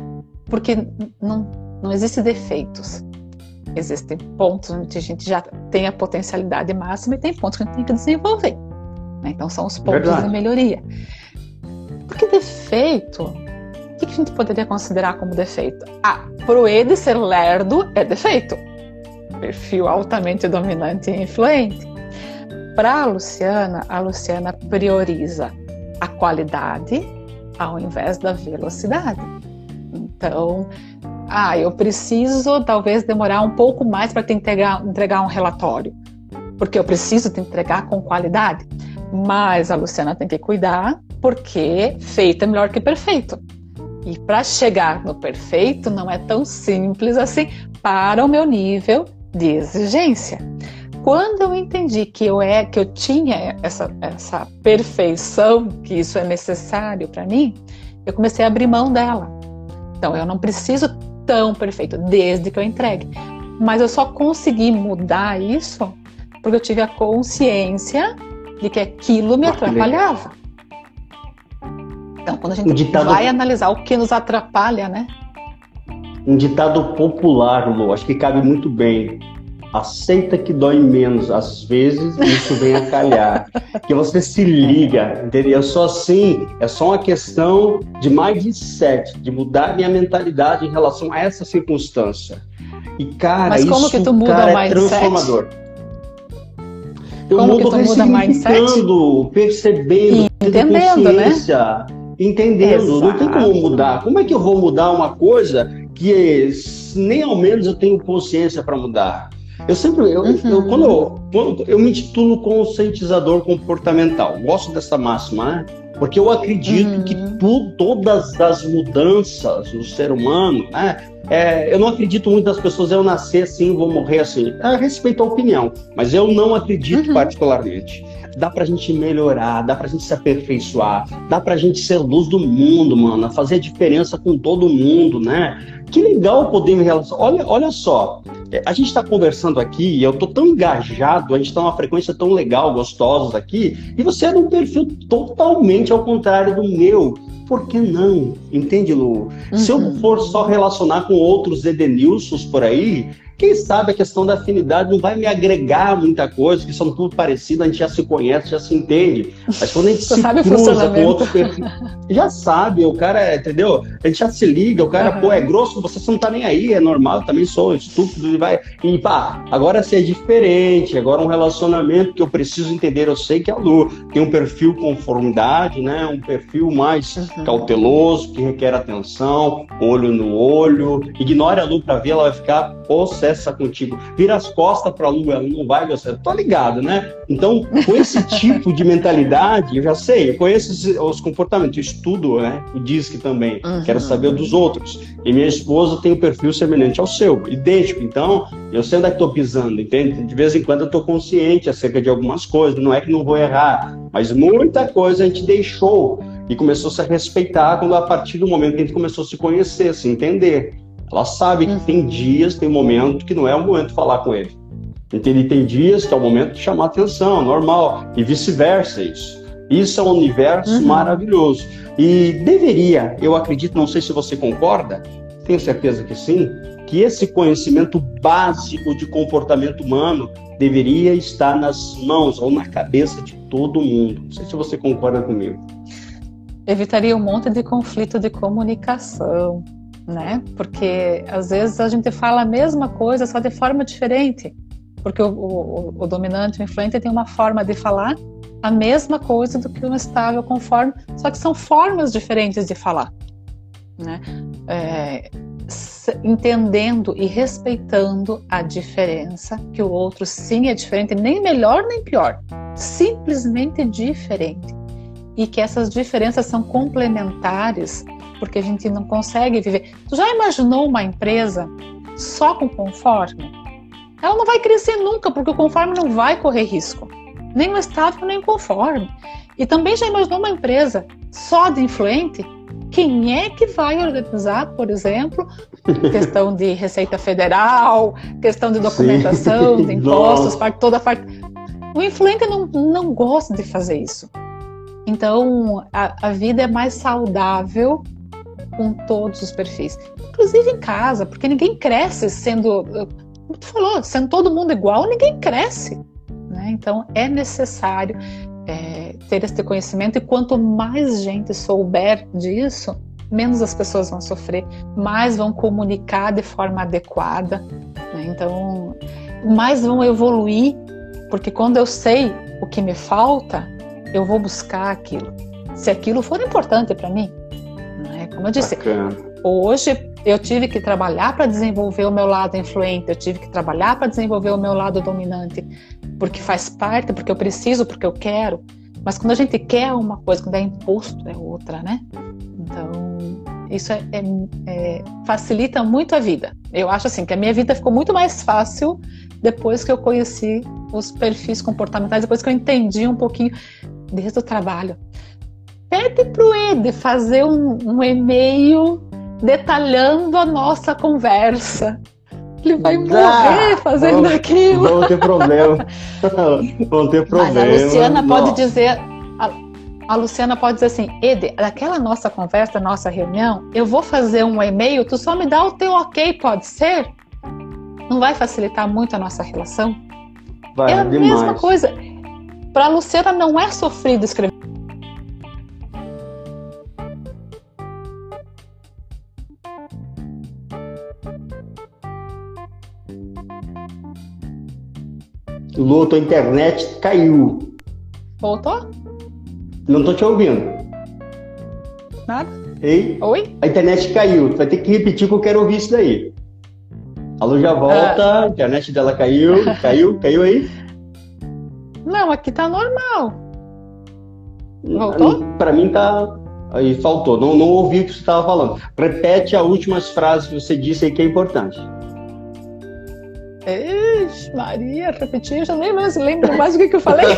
Porque não, não existem defeitos. Existem pontos onde a gente já tem a potencialidade máxima e tem pontos que a gente tem que desenvolver. Né? Então são os pontos Verdade. de melhoria. Porque defeito, o que a gente poderia considerar como defeito? Ah, pro Ed ser lerdo é defeito perfil altamente dominante e influente. Para a Luciana, a Luciana prioriza a qualidade ao invés da velocidade. Então, Ah, eu preciso talvez demorar um pouco mais para te entregar, entregar um relatório, porque eu preciso te entregar com qualidade. Mas a Luciana tem que cuidar, porque feito é melhor que perfeito. E para chegar no perfeito não é tão simples assim para o meu nível de exigência. Quando eu entendi que eu é que eu tinha essa, essa perfeição, que isso é necessário para mim, eu comecei a abrir mão dela. Então eu não preciso tão perfeito desde que eu entregue. Mas eu só consegui mudar isso porque eu tive a consciência de que aquilo me atrapalhava. Então, quando a gente ditado... vai analisar o que nos atrapalha, né? Um ditado popular, Lu, acho que cabe muito bem. Aceita que dói menos. Às vezes isso vem a calhar. que você se liga, entendeu? Só assim, é só uma questão de mindset, de mudar minha mentalidade em relação a essa circunstância. E, cara, Mas como isso, que tu muda cara, o é mindset? é transformador. Eu como mudo ressignificando, percebendo, entendendo né? consciência, né? entendendo. Exato. Não tem como mudar. Como é que eu vou mudar uma coisa que nem ao menos eu tenho consciência para mudar? Eu sempre, eu, uhum. eu, quando, eu, quando eu me intitulo conscientizador comportamental, gosto dessa máxima, né? Porque eu acredito uhum. que tu, todas as mudanças no ser humano, né? É, eu não acredito muito das pessoas, eu nascer assim, vou morrer assim. É, respeito a opinião, mas eu não acredito uhum. particularmente. Dá pra gente melhorar, dá pra gente se aperfeiçoar, dá pra gente ser luz do mundo, mano, fazer a diferença com todo mundo, né? Que legal poder me relacionar. Olha, olha só, é, a gente está conversando aqui e eu tô tão engajado, a gente está numa frequência tão legal, gostosos aqui, e você é de um perfil totalmente ao contrário do meu. Por que não? Entende, Lu? Uhum. Se eu uhum. for só relacionar com outros Edenilsons por aí, quem sabe a questão da afinidade não vai me agregar muita coisa, que são tudo parecidos, a gente já se conhece, já se entende. Mas quando a gente se cruza com outro já sabe, o cara, é, entendeu? A gente já se liga, o cara, uhum. pô, é grosso, você não tá nem aí, é normal, eu também sou estúpido e vai. E pá, agora se é diferente, agora um relacionamento que eu preciso entender, eu sei que a Lu tem um perfil conformidade, né? Um perfil mais uhum. cauteloso, que requer atenção, olho no olho. Ignore a Lu pra ver, ela vai ficar possessa contigo. Vira as costas pra Lu, ela não vai gostar. Tô ligado, né? Então, com esse tipo de mentalidade, eu já sei, eu conheço os comportamentos, eu estudo, né? O DISC também, uhum. quero saber dos outros. E minha esposa tem um perfil semelhante ao seu, idêntico. Então, eu sei onde é que tô pisando, entende? De vez em quando eu tô consciente acerca de algumas coisas, não é que não vou errar, mas muita coisa a gente deixou e começou a se respeitar quando a partir do momento que a gente começou a se conhecer, se entender. Ela sabe que tem dias, tem momento que não é o momento de falar com ele. Entende? Tem dias que é o momento de chamar atenção, normal, e vice-versa isso. Isso é um universo uhum. maravilhoso. E deveria, eu acredito, não sei se você concorda, tenho certeza que sim, que esse conhecimento básico de comportamento humano deveria estar nas mãos ou na cabeça de todo mundo. Não sei se você concorda comigo. Evitaria um monte de conflito de comunicação, né? Porque às vezes a gente fala a mesma coisa, só de forma diferente. Porque o, o, o dominante, o influente, tem uma forma de falar a mesma coisa do que o estável conforme, só que são formas diferentes de falar, né? É, entendendo e respeitando a diferença, que o outro sim é diferente, nem melhor nem pior, simplesmente diferente. E que essas diferenças são complementares porque a gente não consegue viver. Tu já imaginou uma empresa só com conforme? Ela não vai crescer nunca, porque o conforme não vai correr risco. Nem o estável, nem o conforme. E também já imaginou uma empresa só de influente? Quem é que vai organizar, por exemplo, questão de Receita Federal, questão de documentação, Sim. de impostos, parte, toda a parte. O influente não, não gosta de fazer isso. Então, a, a vida é mais saudável com todos os perfis, inclusive em casa, porque ninguém cresce sendo, como tu falou, sendo todo mundo igual, ninguém cresce. Né? Então é necessário é, ter esse conhecimento e quanto mais gente souber disso, menos as pessoas vão sofrer, mais vão comunicar de forma adequada. Né? Então, mais vão evoluir, porque quando eu sei o que me falta, eu vou buscar aquilo. Se aquilo for importante para mim, como eu disse, Bacana. hoje eu tive que trabalhar para desenvolver o meu lado influente, eu tive que trabalhar para desenvolver o meu lado dominante, porque faz parte, porque eu preciso, porque eu quero. Mas quando a gente quer uma coisa, quando é imposto, é outra, né? Então, isso é, é, é, facilita muito a vida. Eu acho assim que a minha vida ficou muito mais fácil depois que eu conheci os perfis comportamentais, depois que eu entendi um pouquinho desde o trabalho. Pede para o Ed fazer um, um e-mail detalhando a nossa conversa. Ele vai morrer fazendo aquilo. Vão ter problema. vão ter problema. Mas a Luciana nossa. pode dizer. A, a, Luciana pode dizer assim, Ede, daquela nossa conversa, nossa reunião, eu vou fazer um e-mail, tu só me dá o teu ok, pode ser? Não vai facilitar muito a nossa relação? Vai, é a demais. mesma coisa. Para a Luciana não é sofrido escrever Lu, tua internet caiu. Voltou? Não tô te ouvindo. Nada? Ei? Oi? A internet caiu. Tu vai ter que repetir que eu quero ouvir isso daí. A Lu já volta, ah. a internet dela caiu. Caiu? Caiu aí? Não, aqui tá normal. Voltou? Para mim tá. Aí faltou. Não, não ouvi o que você estava falando. Repete as últimas frases que você disse aí que é importante. Ixi, Maria, repetir, já nem mais lembro mais o que, que eu falei.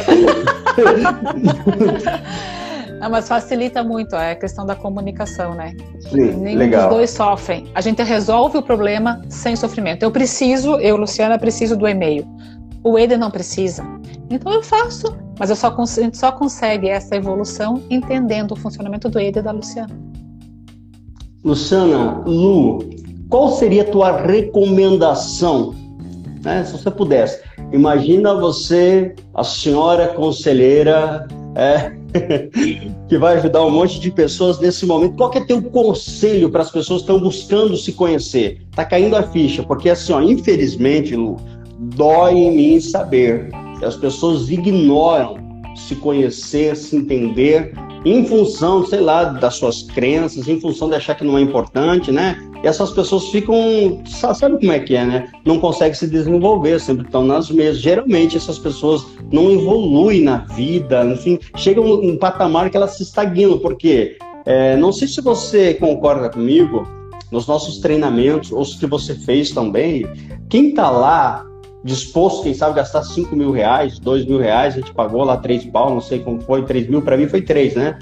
Não, mas facilita muito é a questão da comunicação, né? Sim, Nenhum legal. dos dois sofrem. A gente resolve o problema sem sofrimento. Eu preciso, eu, Luciana, preciso do e-mail. O Eder não precisa. Então eu faço, mas eu só, a gente só consegue essa evolução entendendo o funcionamento do Eder e da Luciana. Luciana, Lu, qual seria a tua recomendação né? Se você pudesse, imagina você, a senhora conselheira, é, que vai ajudar um monte de pessoas nesse momento. Qual que é teu conselho para as pessoas que estão buscando se conhecer? Tá caindo a ficha, porque assim, ó, infelizmente, Lu, dói em mim saber que as pessoas ignoram se conhecer, se entender em função, sei lá, das suas crenças, em função de achar que não é importante, né? E essas pessoas ficam, sabe como é que é, né? Não conseguem se desenvolver, sempre estão nas mesmas. Geralmente essas pessoas não evoluem na vida, enfim, chegam um patamar que elas se estagnam, porque é, não sei se você concorda comigo, nos nossos treinamentos, ou se você fez também, quem está lá disposto, quem sabe, gastar 5 mil reais, 2 mil reais, a gente pagou lá 3 pau, não sei como foi, 3 mil, para mim foi 3, né?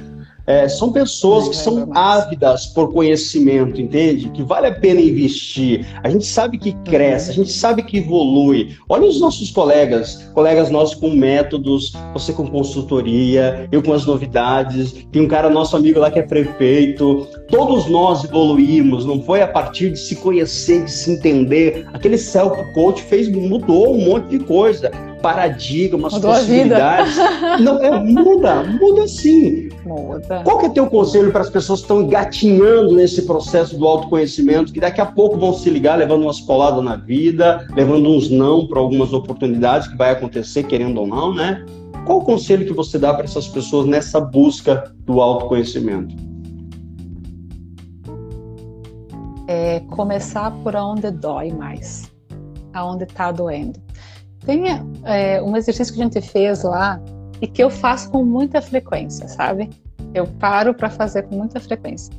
É, são pessoas que são ávidas por conhecimento, entende? Que vale a pena investir. A gente sabe que cresce, a gente sabe que evolui. Olha os nossos colegas, colegas nossos com métodos, você com consultoria, eu com as novidades. Tem um cara, nosso amigo lá que é prefeito. Todos nós evoluímos, não foi a partir de se conhecer, de se entender. Aquele self-coach fez, mudou um monte de coisa paradigmas, Mudou possibilidades. Não, é, muda, muda sim. Muda. Qual que é teu conselho para as pessoas que estão engatinhando nesse processo do autoconhecimento, que daqui a pouco vão se ligar levando umas poladas na vida, levando uns não para algumas oportunidades que vai acontecer, querendo ou não, né? Qual o conselho que você dá para essas pessoas nessa busca do autoconhecimento? É começar por onde dói mais, aonde está doendo. Tem é, um exercício que a gente fez lá e que eu faço com muita frequência, sabe? Eu paro para fazer com muita frequência.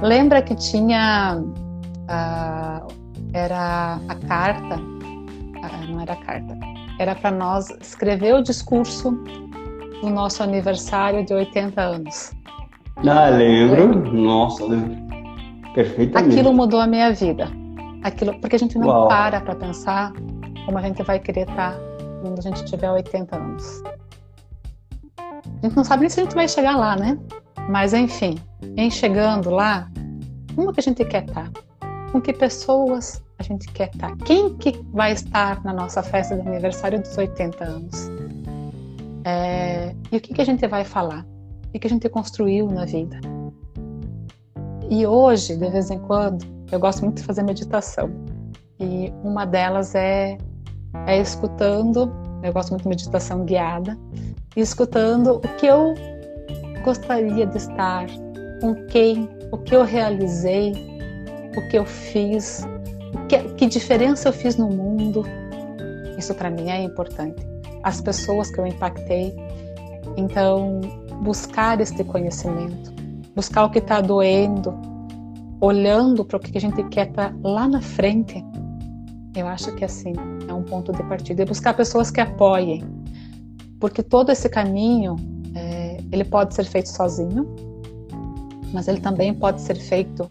Lembra que tinha a, era a carta, não era a carta, era para nós escrever o discurso do nosso aniversário de 80 anos. Ah, lembro. Nossa, lembro. Perfeitamente. Aquilo mudou a minha vida. Aquilo, porque a gente não Uau. para para pensar como a gente vai querer estar quando a gente tiver 80 anos. A gente não sabe nem se a gente vai chegar lá, né? Mas enfim, em chegando lá, como que a gente quer estar? Com que pessoas a gente quer estar? Quem que vai estar na nossa festa de aniversário dos 80 anos? É, e o que, que a gente vai falar? O que, que a gente construiu na vida? E hoje, de vez em quando, eu gosto muito de fazer meditação. E uma delas é é escutando, eu gosto muito de meditação guiada, escutando o que eu gostaria de estar, com quem, o que eu realizei, o que eu fiz, que, que diferença eu fiz no mundo. Isso para mim é importante. As pessoas que eu impactei. Então, buscar este conhecimento, buscar o que está doendo, olhando para o que a gente quer tá lá na frente. Eu acho que assim é um ponto de partida. E buscar pessoas que apoiem, porque todo esse caminho é, ele pode ser feito sozinho, mas ele também pode ser feito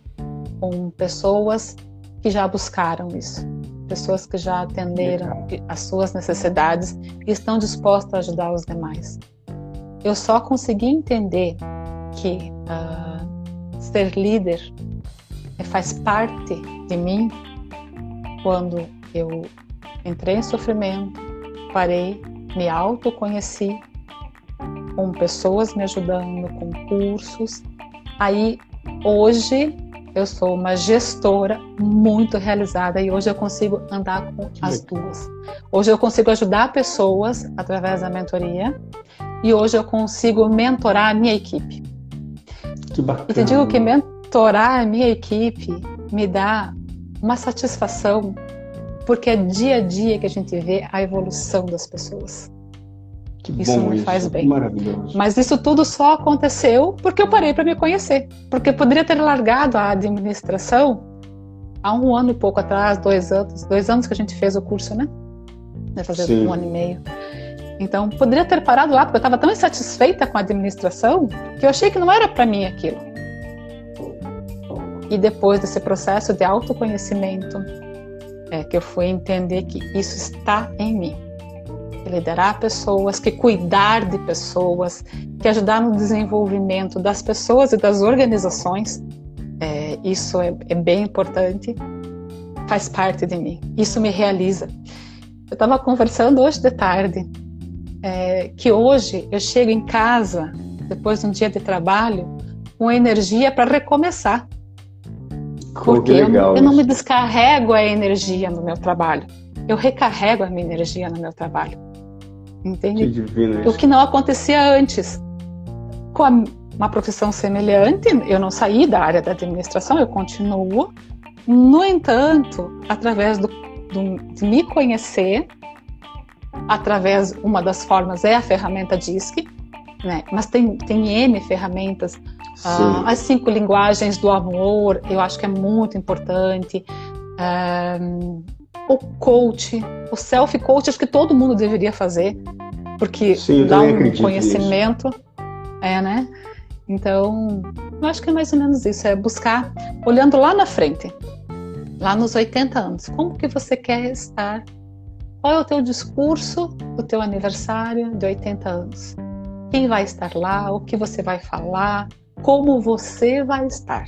com pessoas que já buscaram isso, pessoas que já atenderam as suas necessidades e estão dispostas a ajudar os demais. Eu só consegui entender que uh, ser líder faz parte de mim quando eu entrei em sofrimento, parei, me autoconheci, com pessoas me ajudando, com cursos. Aí, hoje, eu sou uma gestora muito realizada e hoje eu consigo andar com as duas. Hoje eu consigo ajudar pessoas através da mentoria e hoje eu consigo mentorar a minha equipe. Que bacana. E te digo que mentorar a minha equipe me dá uma satisfação porque é dia a dia que a gente vê a evolução das pessoas. Que isso bom, me isso, faz bem. Maravilhoso. Mas isso tudo só aconteceu porque eu parei para me conhecer. Porque eu poderia ter largado a administração há um ano e pouco atrás, dois anos, dois anos que a gente fez o curso, né? Vai fazer Sim. um ano e meio. Então, poderia ter parado lá, porque eu estava tão insatisfeita com a administração que eu achei que não era para mim aquilo. E depois desse processo de autoconhecimento, é que eu fui entender que isso está em mim que liderar pessoas, que cuidar de pessoas, que ajudar no desenvolvimento das pessoas e das organizações. É, isso é, é, bem importante, faz parte de mim. Isso me realiza. Eu estava conversando hoje de tarde é, que hoje eu chego em casa depois de um dia de trabalho com energia para recomeçar. Porque eu, eu não me descarrego a energia no meu trabalho, eu recarrego a minha energia no meu trabalho. Entende? Que divino isso. O que não acontecia antes. Com a, uma profissão semelhante, eu não saí da área da administração, eu continuo. No entanto, através do, do, de me conhecer, através, uma das formas é a ferramenta DISC, né? mas tem, tem N ferramentas. Uh, as cinco linguagens do amor, eu acho que é muito importante. Uh, o coach, o self-coach, acho que todo mundo deveria fazer, porque Sim, dá um conhecimento. Nisso. É, né? Então, eu acho que é mais ou menos isso, é buscar, olhando lá na frente, lá nos 80 anos, como que você quer estar? Qual é o teu discurso do teu aniversário de 80 anos? Quem vai estar lá? O que você vai falar? Como você vai estar?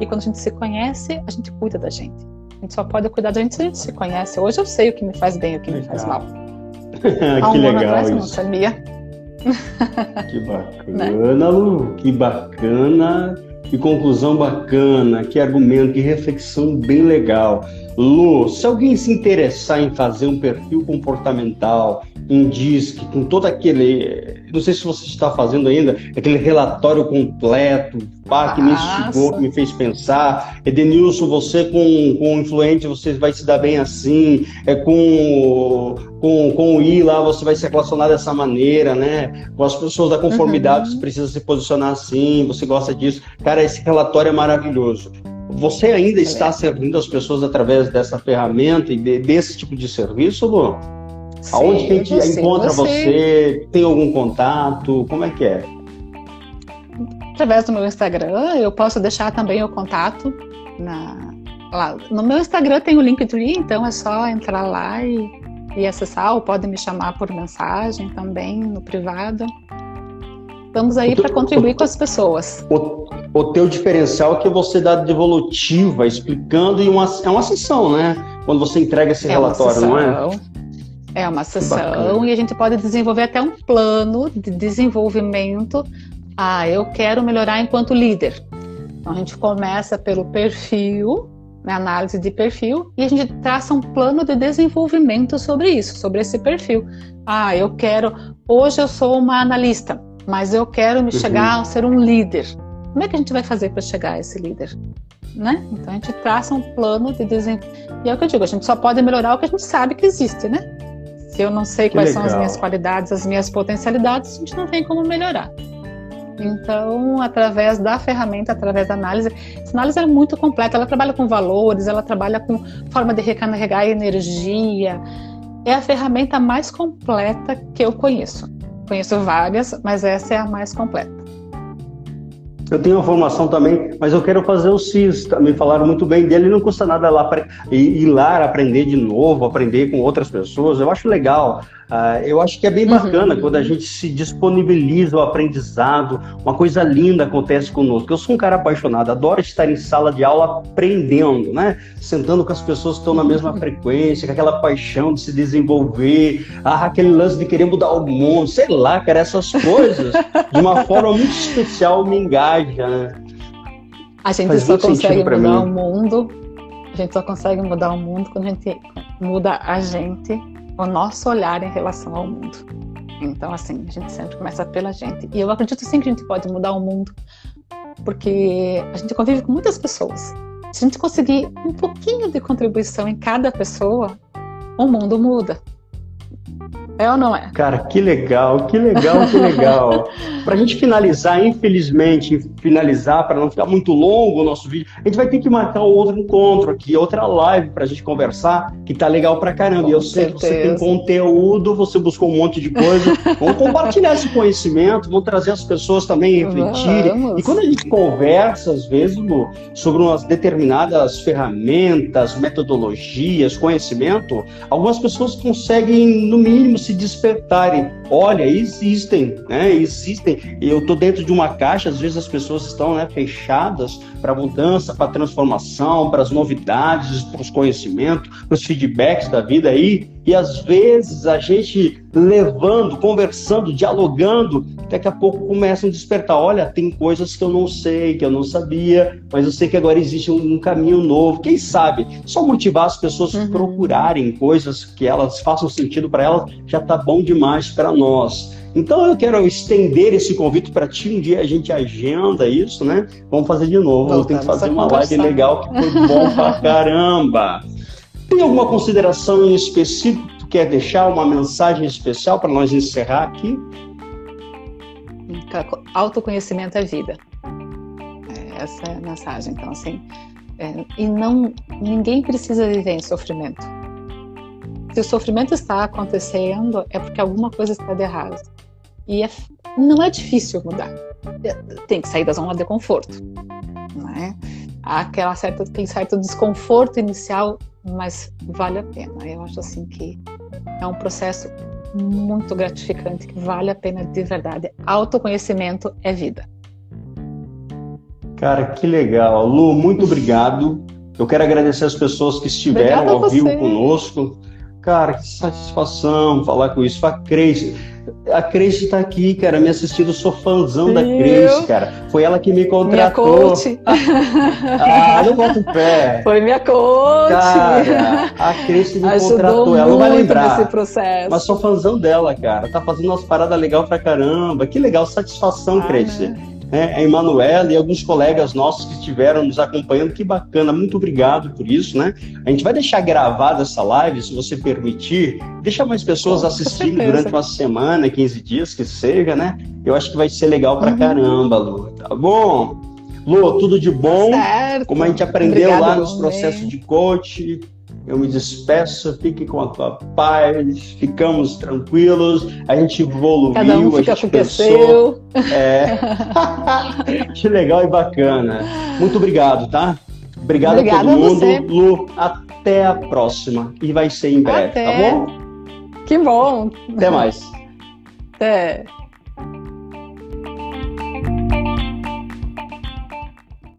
E quando a gente se conhece, a gente cuida da gente. A gente só pode cuidar da gente se a gente se conhece. Hoje eu sei o que me faz bem e o que legal. me faz mal. Há um ano atrás isso. eu não sabia. Que bacana, né? Lu. Que bacana. Que conclusão bacana. Que argumento, que reflexão bem legal. Lu, se alguém se interessar em fazer um perfil comportamental, um DISC, com todo aquele. Não sei se você está fazendo ainda, aquele relatório completo, pá, que me instigou, que me fez pensar. Edenilson, você com, com o influente, você vai se dar bem assim. É com, com, com o I lá, você vai se relacionar dessa maneira, né? Com as pessoas da conformidade, uhum. você precisa se posicionar assim, você gosta disso. Cara, esse relatório é maravilhoso. Você ainda está servindo as pessoas através dessa ferramenta e de, desse tipo de serviço, Lu? Sim, Aonde que a gente encontra você... Tem algum contato? Como é que é? Através do meu Instagram, eu posso deixar também o contato na, lá. No meu Instagram tem o Linktree, então é só entrar lá e, e acessar, ou pode me chamar por mensagem também no privado. Estamos aí para contribuir com as pessoas. O, o teu diferencial é que você dá devolutiva, explicando, e uma, é uma sessão, né? Quando você entrega esse é relatório, não é? É uma sessão e a gente pode desenvolver até um plano de desenvolvimento. Ah, eu quero melhorar enquanto líder. Então a gente começa pelo perfil, né, análise de perfil, e a gente traça um plano de desenvolvimento sobre isso, sobre esse perfil. Ah, eu quero. Hoje eu sou uma analista mas eu quero me uhum. chegar a ser um líder. Como é que a gente vai fazer para chegar a esse líder? né? Então a gente traça um plano de desenvolvimento. E é o que eu digo, a gente só pode melhorar o que a gente sabe que existe, né? Se eu não sei que quais legal. são as minhas qualidades, as minhas potencialidades, a gente não tem como melhorar. Então, através da ferramenta, através da análise, essa análise é muito completa. Ela trabalha com valores, ela trabalha com forma de recarregar energia. É a ferramenta mais completa que eu conheço. Conheço várias, mas essa é a mais completa. Eu tenho uma formação também, mas eu quero fazer o CIS. Também falaram muito bem dele. Não custa nada lá ir lá aprender de novo, aprender com outras pessoas. Eu acho legal. Uh, eu acho que é bem uhum. bacana uhum. quando a gente se disponibiliza o aprendizado, uma coisa linda acontece conosco. Eu sou um cara apaixonado, adoro estar em sala de aula aprendendo, né? Sentando com as pessoas que estão na mesma frequência, com aquela paixão de se desenvolver, ah, aquele lance de querer mudar o mundo, sei lá, cara, essas coisas, de uma forma muito especial me engaja, né? A gente Faz só consegue mudar o mundo, a gente só consegue mudar o mundo quando a gente muda a gente o nosso olhar em relação ao mundo. Então, assim, a gente sempre começa pela gente. E eu acredito sim que a gente pode mudar o mundo, porque a gente convive com muitas pessoas. Se a gente conseguir um pouquinho de contribuição em cada pessoa, o mundo muda. É ou não é? Cara, que legal, que legal, que legal. para a gente finalizar, infelizmente, finalizar, para não ficar muito longo o nosso vídeo, a gente vai ter que marcar outro encontro aqui, outra live para a gente conversar, que tá legal pra caramba. e eu sei que você tem conteúdo, você buscou um monte de coisa. Vamos compartilhar esse conhecimento, vamos trazer as pessoas também a refletirem. Vamos. E quando a gente conversa, às vezes, sobre umas determinadas ferramentas, metodologias, conhecimento, algumas pessoas conseguem, no mínimo, se se despertarem. Olha, existem, né? Existem. Eu estou dentro de uma caixa, às vezes as pessoas estão né, fechadas para mudança, para transformação, para as novidades, para os conhecimentos, para os feedbacks da vida aí. E às vezes a gente levando, conversando, dialogando, daqui a pouco começam a despertar. Olha, tem coisas que eu não sei, que eu não sabia, mas eu sei que agora existe um, caminho novo. Quem sabe? Só motivar as pessoas a uhum. procurarem coisas que elas façam sentido para elas já tá bom demais para nós. Então eu quero estender esse convite para ti. Um dia a gente agenda isso, né? Vamos fazer de novo. Voltamos Tem que fazer uma live legal que foi bom pra caramba. Tem alguma consideração em específico que tu quer deixar? Uma mensagem especial para nós encerrar aqui? Autoconhecimento é vida. É, essa é a mensagem. Então, assim, é, e não, ninguém precisa viver em sofrimento. Se o sofrimento está acontecendo, é porque alguma coisa está de errado. E é, não é difícil mudar. Tem que sair da zona de conforto. Né? Aquela certa, aquele certo desconforto inicial mas vale a pena. Eu acho assim que é um processo muito gratificante que vale a pena de verdade. Autoconhecimento é vida. Cara, que legal. Lu, muito obrigado. Eu quero agradecer as pessoas que estiveram ao vivo conosco. Cara, que satisfação falar com isso. A Cris, a Cris está aqui, cara, me assistindo. Sou fãzão da Cris, cara. Foi ela que me contratou. Minha coach. ah, não boto pé. Foi minha coach. Cara, a Cris me Ajudou contratou. Ela não vai lembrar. Nesse processo. Mas sou fãzão dela, cara. Tá fazendo umas paradas legais pra caramba. Que legal, satisfação, ah, Cris. Né? Né, a Emanuela e alguns colegas nossos que estiveram nos acompanhando. Que bacana, muito obrigado por isso, né? A gente vai deixar gravada essa live, se você permitir, deixa mais pessoas assistindo durante uma semana, 15 dias, que seja, né? Eu acho que vai ser legal pra uhum. caramba, Lu, tá bom? Lu, tudo de bom. Certo. Como a gente aprendeu Obrigada, lá nos processos de coach, eu me despeço, fique com a tua paz, ficamos tranquilos, a gente evoluiu, Cada um fica a gente pensou. É... que legal e bacana. Muito obrigado, tá? Obrigado Obrigada a todo mundo. A Lu, até a próxima. E vai ser em breve, tá até. tá bom? Que bom. Até mais. Até.